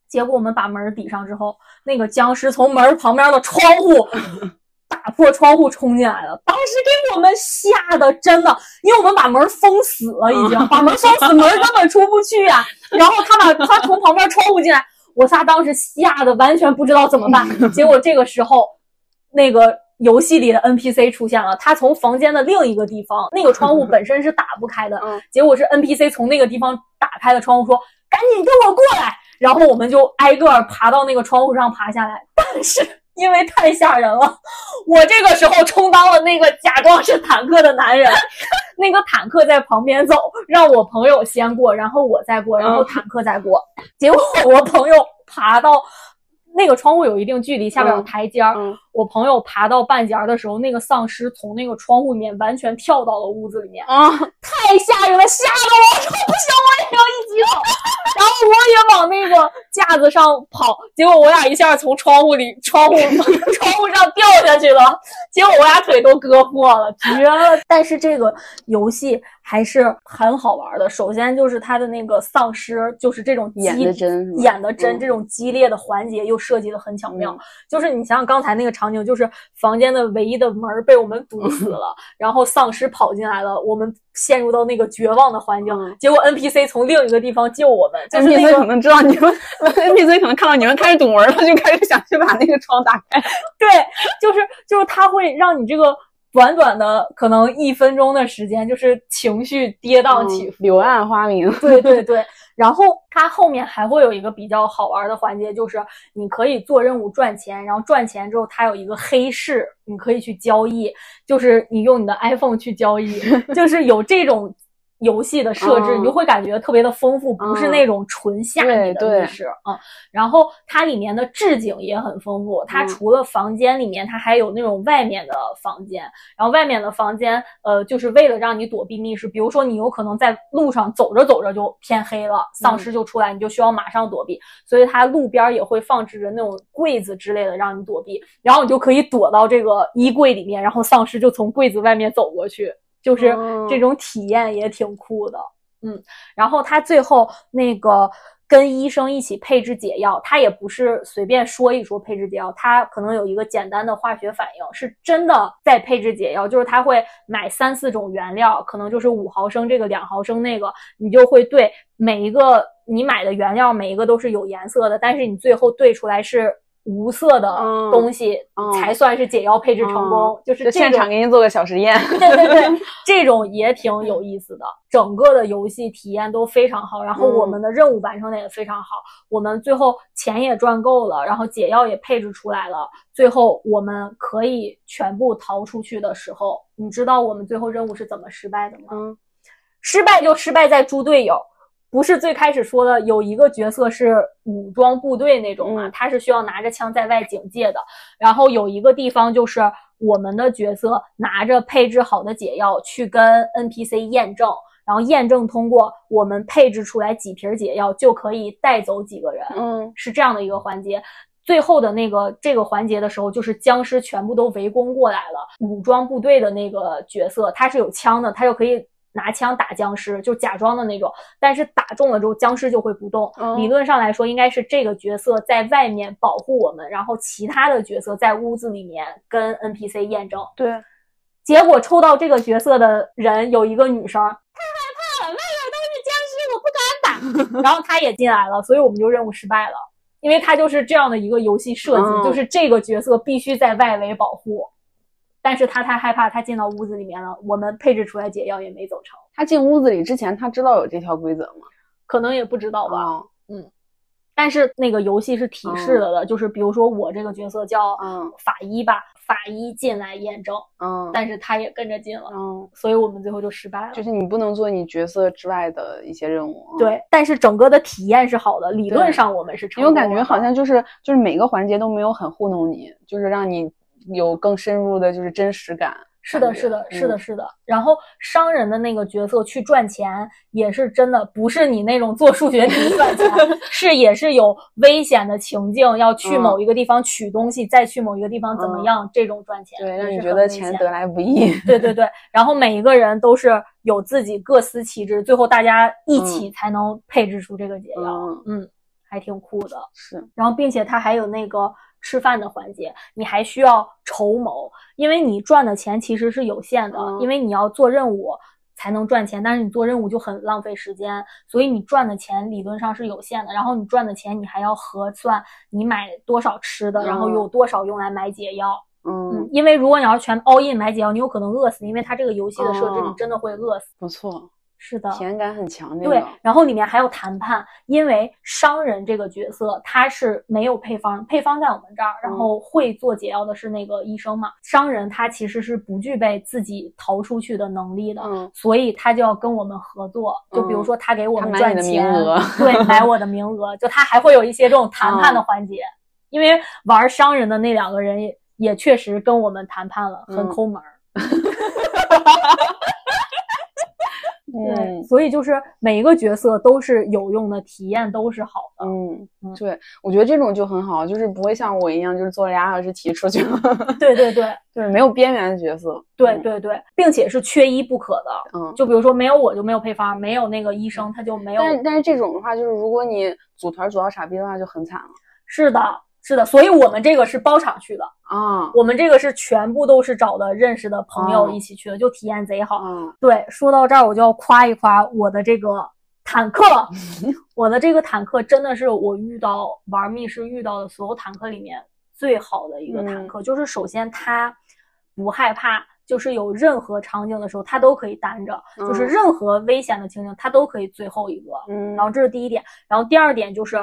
结果我们把门儿抵上之后，那个僵尸从门儿旁边的窗户 打破窗户冲进来了，当时给我们吓得真的，因为我们把门儿封死了，已经 把门封死，门儿根本出不去啊。然后他把他从旁边窗户进来，我仨当时吓得完全不知道怎么办。结果这个时候，那个游戏里的 NPC 出现了，他从房间的另一个地方，那个窗户本身是打不开的，嗯结果是 NPC 从那个地方打开了窗户，说：“赶紧跟我过来。”然后我们就挨个儿爬到那个窗户上爬下来，但是因为太吓人了，我这个时候充当了那个假装是坦克的男人，那个坦克在旁边走，让我朋友先过，然后我再过，然后嗯坦克再过。结果我朋友爬到那个窗户有一定距离，下边有嗯台阶儿。嗯我朋友爬到半截儿的时候，那个丧尸从那个窗户里面完全跳到了屋子里面，啊，太吓人了，吓得我说不行，我也要一起走。也往那个架子上跑，结果我俩一下从窗户里窗户 窗户上掉下去了，结果我俩腿都割破了，绝了。但是这个游戏还是很好玩的。首先就是它的那个丧尸，就是这种演的真演的真，嗯这种激烈的环节又设计的很巧妙。嗯就是你想想刚才那个场景，就是房间的唯一的门儿被我们堵死了，然后丧尸跑进来了，我们陷入到那个绝望的环境，嗯结果 NPC 从另一个地方救我们，就是那 NPC 可能知道你们，NPC 可能看到你们开始堵门了，就开始想去把那个窗打开。对，就是就是它会让你这个短短的可能一分钟的时间，就是情绪跌宕起伏，嗯柳暗花明。对对对，然后它后面还会有一个比较好玩的环节，就是你可以做任务赚钱，然后赚钱之后它有一个黑市，你可以去交易，就是你用你的 iPhone 去交易，就是有这种。游戏的设置，嗯你就会感觉特别的丰富，不是嗯那种纯吓你的密室啊、嗯。然后它里面的置景也很丰富，它嗯除了房间里面，它还有那种外面的房间。然后外面的房间，呃，就是为了让你躲避密室。比如说，你有可能在路上走着走着就天黑了，丧尸就出来，你就需要马上躲避。所以它路边也会放置着那种柜子之类的，让你躲避。然后你就可以躲到这个衣柜里面，然后丧尸就从柜子外面走过去。就是哦这种体验也挺酷的，嗯。然后他最后那个。跟医生一起配置解药，他也不是随便说一说配置解药，他可能有一个简单的化学反应，是真的在配置解药，就是他会买三四种原料，可能就是五毫升这个，两毫升那个，你就会对每一个你买的原料每一个都是有颜色的，但是你最后兑出来是无色的东西，嗯、才算是解药配置成功，嗯、就是现场给您做个小实验。对对对，这种也挺有意思的。整个的游戏体验都非常好，然后我们的任务完成的也非常好，嗯、我们最后钱也赚够了，然后解药也配置出来了，最后我们可以全部逃出去的时候，你知道我们最后任务是怎么失败的吗？嗯，失败就失败在猪队友。不是最开始说的有一个角色是武装部队那种嘛，嗯他是需要拿着枪在外警戒的。然后有一个地方就是我们的角色拿着配置好的解药去跟 NPC 验证，然后验证通过，我们配置出来几瓶解药就可以带走几个人，嗯是这样的一个环节。最后的那个这个环节的时候，就是僵尸全部都围攻过来了。武装部队的那个角色，他是有枪的，他就可以拿枪打僵尸，就假装的那种。但是打中了之后，僵尸就会不动。嗯理论上来说，应该是这个角色在外面保护我们，然后其他的角色在屋子里面跟 NPC 验证。对，结果抽到这个角色的人有一个女生，太害怕了，外面都是僵尸，我不敢打。然后她也进来了，所以我们就任务失败了，因为它就是这样的一个游戏设计，嗯就是这个角色必须在外围保护。但是他太害怕，他进到屋子里面了，我们配置出来解药也没走成，他进屋子里之前，他知道有这条规则吗？可能也不知道吧。哦但是那个游戏是提示了的，就是比如说我这个角色叫嗯法医吧，法医进来验证，嗯但是他也跟着进了，嗯，所以我们最后就失败了。就是你不能做你角色之外的一些任务。嗯，对，但是整个的体验是好的，理论上我们是成因为功了的。我感觉好像就是就是每个环节都没有很糊弄你，就是让你有更深入的就是真实感。是的，是的，是的，嗯是的。然后商人的那个角色去赚钱，也是真的不是你那种做数学题 赚钱，是也是有危险的情境，要去嗯某一个地方取东西，再去某一个地方怎么嗯样，这种赚钱，对，让你觉得钱得来不易。对对对，然后每一个人都是有自己各司其职，最后大家一起才能配置出这个解药，嗯，嗯，还挺酷的。是，然后并且他还有那个吃饭的环节，你还需要筹谋，因为你赚的钱其实是有限的，嗯因为你要做任务才能赚钱，但是你做任务就很浪费时间，所以你赚的钱理论上是有限的。然后你赚的钱你还要核算你买多少吃的，嗯然后有多少用来买解药。嗯嗯，，因为如果你要全 all in 买解药，你有可能饿死，因为它这个游戏的设置，哦你真的会饿死。不错，是的，体验感很强。这对，，然后里面还有谈判，因为商人这个角色他是没有配方，配方在我们这儿，然后会做解药的是那个医生嘛。商人他其实是不具备自己逃出去的能力的，嗯所以他就要跟我们合作。就比如说他给我们赚钱，对，买我的名额，就他还会有一些这种谈判的环节。因为玩商人的那两个人也也确实跟我们谈判了，很嗯抠门儿。对，嗯所以就是每一个角色都是有用的，体验都是好的。嗯嗯，对，我觉得这种就很好，就是不会像我一样，就是做了俩小时题出去了，对对对就是没有边缘的角色。对对对，并且是缺一不可的。嗯，就比如说没有我就没有配方，没有那个医生他就没有。但但是这种的话，就是如果你组团组到傻逼的话，就很惨了是的，是的，所以我们这个是包场去的，啊。我们这个是全部都是找的认识的朋友哦一起去的，就体验贼好。嗯对，说到这儿我就要夸一夸我的这个坦克，我的这个坦克真的是我遇到玩密室遇到的所有坦克里面最好的一个坦克。就是首先它不害怕，就是有任何场景的时候它都可以单着，就是嗯任何危险的情景它都可以最后一个。嗯，然后这是第一点，然后第二点就是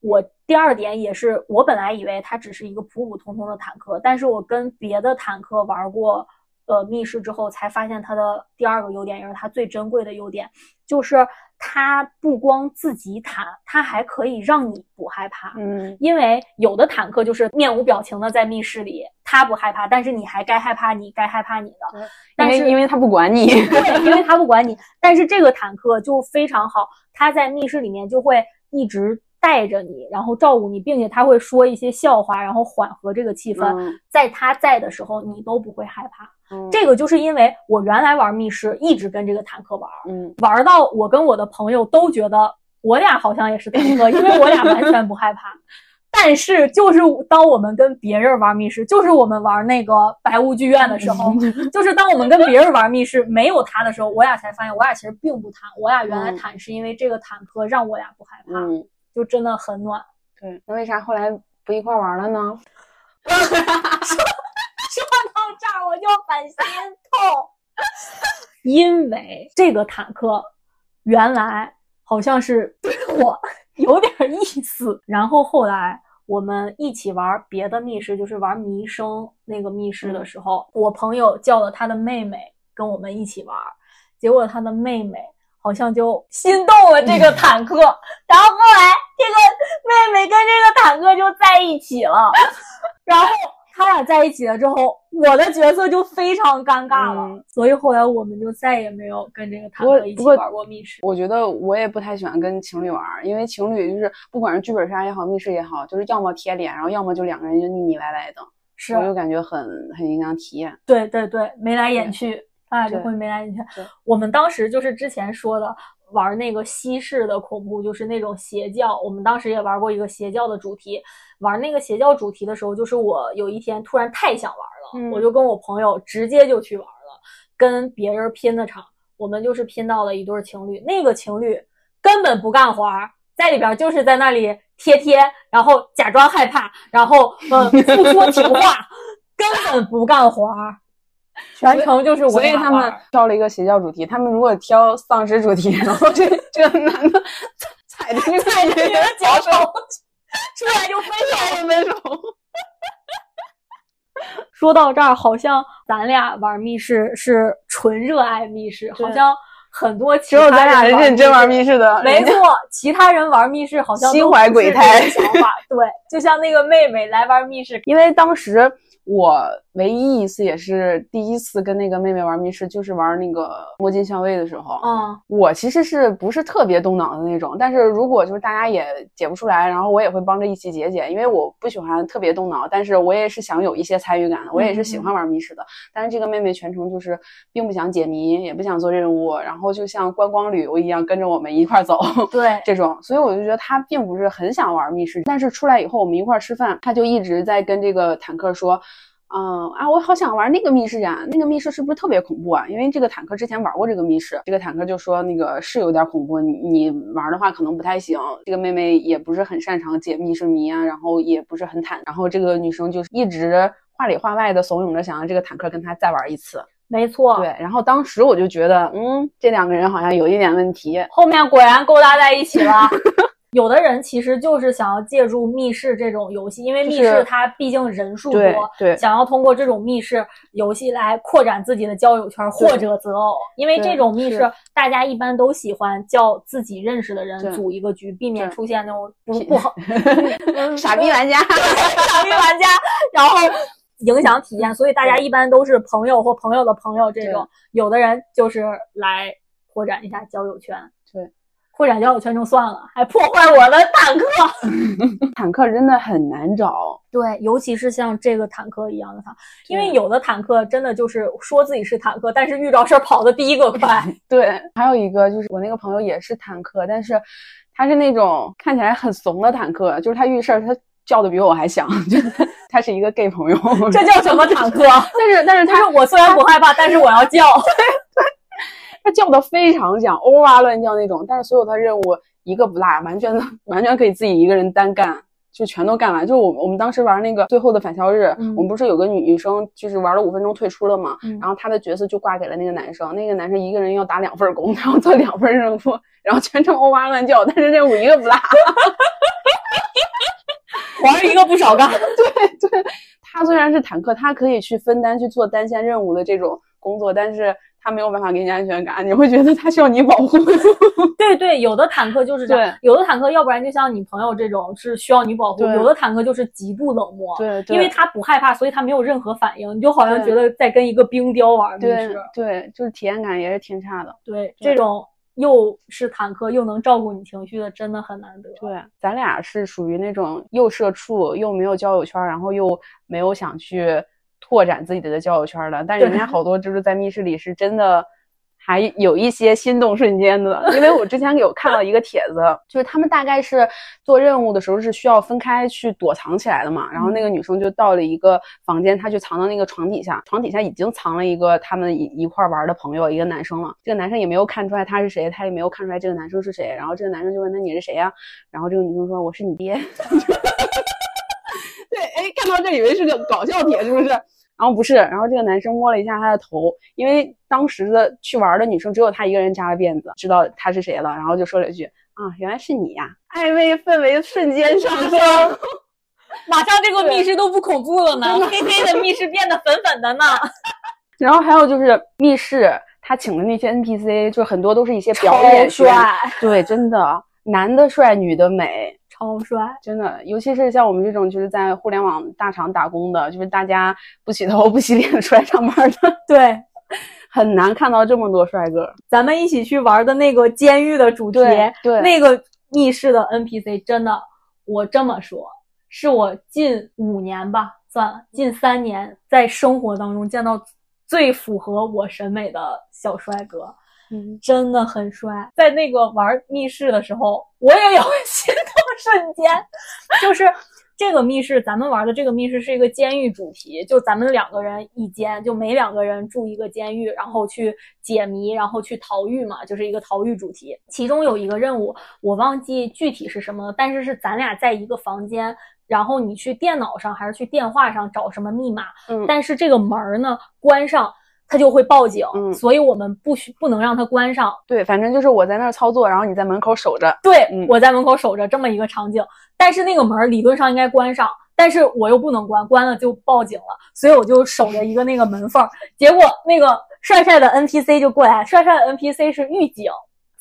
我第二点也是我本来以为它只是一个普普通通的坦克，但是我跟别的坦克玩过呃密室之后，才发现它的第二个优点，也是它最珍贵的优点，就是它不光自己坦，它还可以让你不害怕。嗯因为有的坦克就是面无表情的在密室里，他不害怕，但是你还该害怕你，该害怕你的。因但是为因为他不管你。对，因为他不管你。但是这个坦克就非常好，他在密室里面就会一直带着你，然后照顾你，并且他会说一些笑话，然后缓和这个气氛。嗯在他在的时候，你都不会害怕。嗯这个就是因为我原来玩密室一直跟这个坦克玩，嗯玩到我跟我的朋友都觉得我俩好像也是坦克，因为我俩完全不害怕。但是，就是当我们跟别人玩密室，就是我们玩那个白雾剧院的时候，就是当我们跟别人玩密室没有他的时候，我俩才发现我俩其实并不坦，我俩原来嗯坦是因为这个坦克让我俩不害怕，嗯，就真的很暖。对。那为啥后来不一块玩了呢？说到这儿我就很心痛，因为这个坦克原来好像是对我 有点意思，然后后来我们一起玩别的密室，就是玩迷生那个密室的时候，我朋友叫了他的妹妹跟我们一起玩，结果他的妹妹好像就心动了这个坦克，然后后来这个妹妹跟这个坦克就在一起了，然后他俩在一起了之后，我的角色就非常尴尬了，嗯所以后来我们就再也没有跟这个坦克一起玩过密室。我觉得我也不太喜欢跟情侣玩，因为情侣就是不管是剧本杀也好，密室也好，就是要么贴脸，然后要么就两个人就腻腻歪歪的，是我就感觉很很影响体验。对对对，眉来眼去，他俩就会眉来眼去。我们当时就是之前说的玩那个西式的恐怖，就是那种邪教。我们当时也玩过一个邪教的主题，玩那个邪教主题的时候，就是我有一天突然太想玩了，嗯我就跟我朋友直接就去玩了，跟别人拼的场。我们就是拼到了一对情侣，那个情侣根本不干活，在里边就是在那里贴贴，然后假装害怕，然后 嗯不说情话，根本不干活儿，全程就是我给他们挑了一个邪教主题，他们如果挑丧尸主题，然后这这个男的踩着这个踩着女女的脚手 出来就分手。手分手。说到这儿，好像咱俩玩密室是纯热爱密室，好像很多其只有咱俩是人认真玩密密室的，没错，其他人玩密室好像心怀鬼胎个想法。对，就像那个妹妹来玩密室，因为当时我唯一一次也是第一次跟那个妹妹玩密室，就是玩那个摸金校尉的时候。嗯，我其实是不是特别动脑的那种，但是如果就是大家也解不出来，然后我也会帮着一起解解，因为我不喜欢特别动脑，但是我也是想有一些参与感的，我也是喜欢玩密室的。但是这个妹妹全程就是并不想解谜，也不想做任务，然后就像观光旅游一样跟着我们一块儿走。对，这种，所以我就觉得她并不是很想玩密室，但是出来以后我们一块儿吃饭，她就一直在跟这个坦克说。嗯啊，我好想玩那个密室呀！那个密室是不是特别恐怖啊？因为这个坦克之前玩过这个密室，这个坦克就说那个是有点恐怖，你你玩的话可能不太行。这个妹妹也不是很擅长解密室谜啊，然后也不是很坦，然后这个女生就是一直话里话外的怂恿着想让这个坦克跟她再玩一次。没错。对，然后当时我就觉得，嗯，这两个人好像有一点问题。后面果然勾搭在一起了。有的人其实就是想要借助密室这种游戏，因为密室它毕竟人数多，对对想要通过这种密室游戏来扩展自己的交友圈或者择偶。因为这种密室，大家一般都喜欢叫自己认识的人组一个局，避免出现那种不不好 傻逼玩家，傻逼玩家，然后影响体验。所以大家一般都是朋友或朋友的朋友这种。有的人就是来扩展一下交友圈。对。扩展交友圈就算了，还破坏我的坦克。坦克真的很难找。对，尤其是像这个坦克一样的坦，因为有的坦克真的就是说自己是坦克，但是遇着事儿跑的第一个快。对，还有一个就是我那个朋友也是坦克，但是他是那种看起来很怂的坦克，就是他遇事儿他叫的比我还响，就是 他他是一个 gay 朋友，这叫什么坦克？但是但是他就是我虽然不害怕，但是我要叫。他叫的非常响，欧哇乱叫那种，但是所有他任务一个不落，完全完全可以自己一个人单干。就全都干完，就是我我们当时玩那个最后的返校日，嗯我们不是有个女女生就是玩了五分钟退出了嘛，嗯然后她的角色就挂给了那个男生，那个男生一个人要打两份工，然后做两份任务，然后全程欧哇乱叫，但是任务一个不落。玩一个不少干。对对，他虽然是坦克，他可以去分担去做单线任务的这种工作，但是他没有办法给你安全感，你会觉得他需要你保护。对对，有的坦克就是这样，对有的坦克要不然就像你朋友这种是需要你保护，有的坦克就是极度冷漠。对对因为他不害怕，所以他没有任何反应，你就好像觉得在跟一个冰雕玩密对室。对，就是体验感也是挺差的。对，这种又是坦克又能照顾你情绪的，真的很难得。对，咱俩是属于那种又社畜又没有交友圈，然后又没有想去拓展自己的交友圈的。但是人家好多就是在密室里是真的。还有一些心动瞬间的，因为我之前有看到一个帖子，就是他们大概是做任务的时候是需要分开去躲藏起来的嘛，然后那个女生就到了一个房间，她就藏到那个床底下，床底下已经藏了一个他们一一块玩的朋友，一个男生了，这个男生也没有看出来他是谁，他也没有看出来这个男生是谁，然后这个男生就问他你是谁呀、然后这个女生说我是你爹。对，哎，看到这以为是个搞笑帖，是不是？然后不是，然后这个男生摸了一下他的头，因为当时的去玩的女生只有他一个人扎了辫子，知道他是谁了，然后就说了一句啊，原来是你呀！暧昧氛围瞬间上升。马上这个密室都不恐怖了呢，黑黑的密室变得粉粉的呢。然后还有就是密室，他请的那些 NPC 就很多都是一些表演帅，对，真的男的帅，女的美，超帅，真的。尤其是像我们这种就是在互联网大厂打工的，就是大家不洗头不洗脸出来上班的，对，很难看到这么多帅哥。咱们一起去玩的那个监狱的主题，对，那个密室的 NPC 真的，我这么说，是我近五年吧，算了，近三年在生活当中见到。最符合我审美的小帅哥，嗯，真的很帅。在那个玩密室的时候，我也有心动瞬间。就是这个密室，咱们玩的这个密室是一个监狱主题，就咱们两个人一间，就每两个人住一个监狱，然后去解谜，然后去逃狱嘛，就是一个逃狱主题。其中有一个任务，我忘记具体是什么了，但是是咱俩在一个房间。然后你去电脑上还是去电话上找什么密码？嗯，但是这个门儿呢关上，它就会报警。嗯，所以我们不许不能让他关上。对，反正就是我在那儿操作，然后你在门口守着。对，我在门口守着这么一个场景。但是那个门理论上应该关上，但是我又不能关，关了就报警了。所以我就守着一个那个门缝。结果那个帅帅的 NPC 就过来，帅帅的 NPC 是狱警，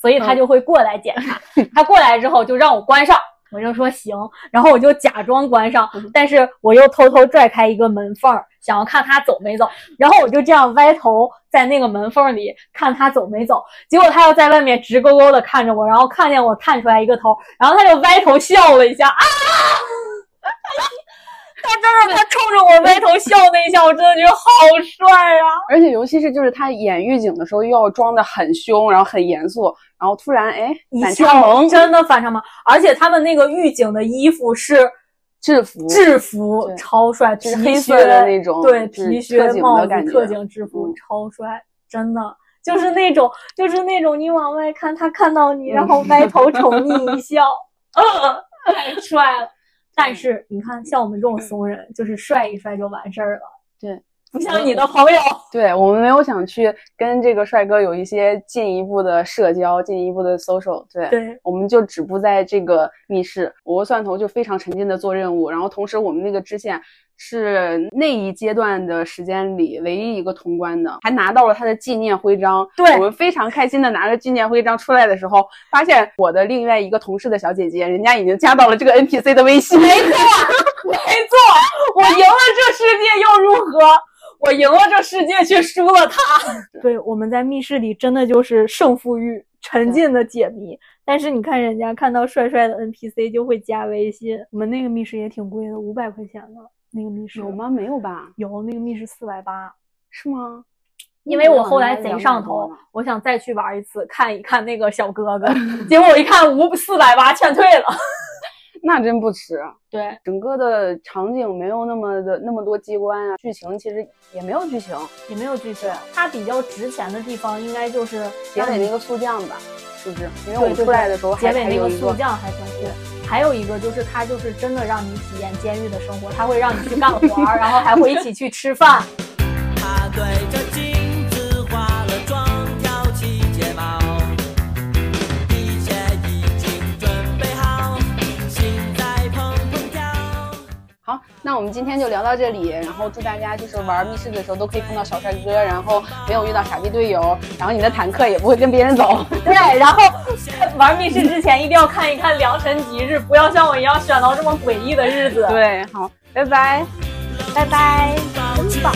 所以他就会过来检查。他过来之后就让我关上。我就说行，然后我就假装关上，但是我又偷偷拽开一个门缝，想要看他走没走。然后我就这样歪头在那个门缝里看他走没走。结果他又在外面直勾勾的看着我，然后看见我探出来一个头，然后他就歪头笑了一下啊。他真的，他冲着我歪头笑那一下，我真的觉得好帅啊！而且尤其是就是他演狱警的时候，又要装的很凶，然后很严肃，然后突然哎反差萌，真的反差萌。而且他们那个狱警的衣服是制服，制服超帅，皮黑色的那种，对皮靴帽子特警制服超帅，真的就是那种就是那种你往外看，他看到你，然后歪头宠溺一 笑，太帅了。但是你看，像我们这种怂人，就是帅一帅就完事儿了。对，不像你的朋友。对我们没有想去跟这个帅哥有一些进一步的社交，进一步的 social。对，对，我们就止步在这个密室。我和蒜头就非常沉浸的做任务，然后同时我们那个支线。是那一阶段的时间里唯一一个通关的，还拿到了他的纪念徽章。对我们非常开心的拿着纪念徽章出来的时候，发现我的另外一个同事的小姐姐，人家已经加到了这个 NPC 的微信。没错，没错，我赢了这世界又如何？我赢了这世界却输了他。对，我们在密室里真的就是胜负欲，沉浸的解谜。但是你看人家看到帅帅的 NPC 就会加微信。我们那个密室也挺贵的，五百块钱呢。那个密室有吗？没有吧？有那个密室四百八，是吗？因为我后来贼上头，我想再去玩一次，看一看那个小哥哥。结果我一看五四百八，劝退了。那真不迟。对，整个的场景没有那么的那么多机关啊，剧情其实也没有剧情，也没有剧情。它比较值钱的地方应该就是结尾那个速降吧，是不是？因为我们出来的时候结尾那个速降还挺酷。还有一个就是，它就是真的让你体验监狱的生活，它会让你去干活，然后还会一起去吃饭。他对着好，那我们今天就聊到这里，然后祝大家就是玩密室的时候都可以碰到小帅哥，然后没有遇到傻逼队友，然后你的坦克也不会跟别人走。对，然后玩密室之前一定要看一看良辰吉日，不要像我一样选到这么诡异的日子。对，好，拜拜，拜拜，真棒。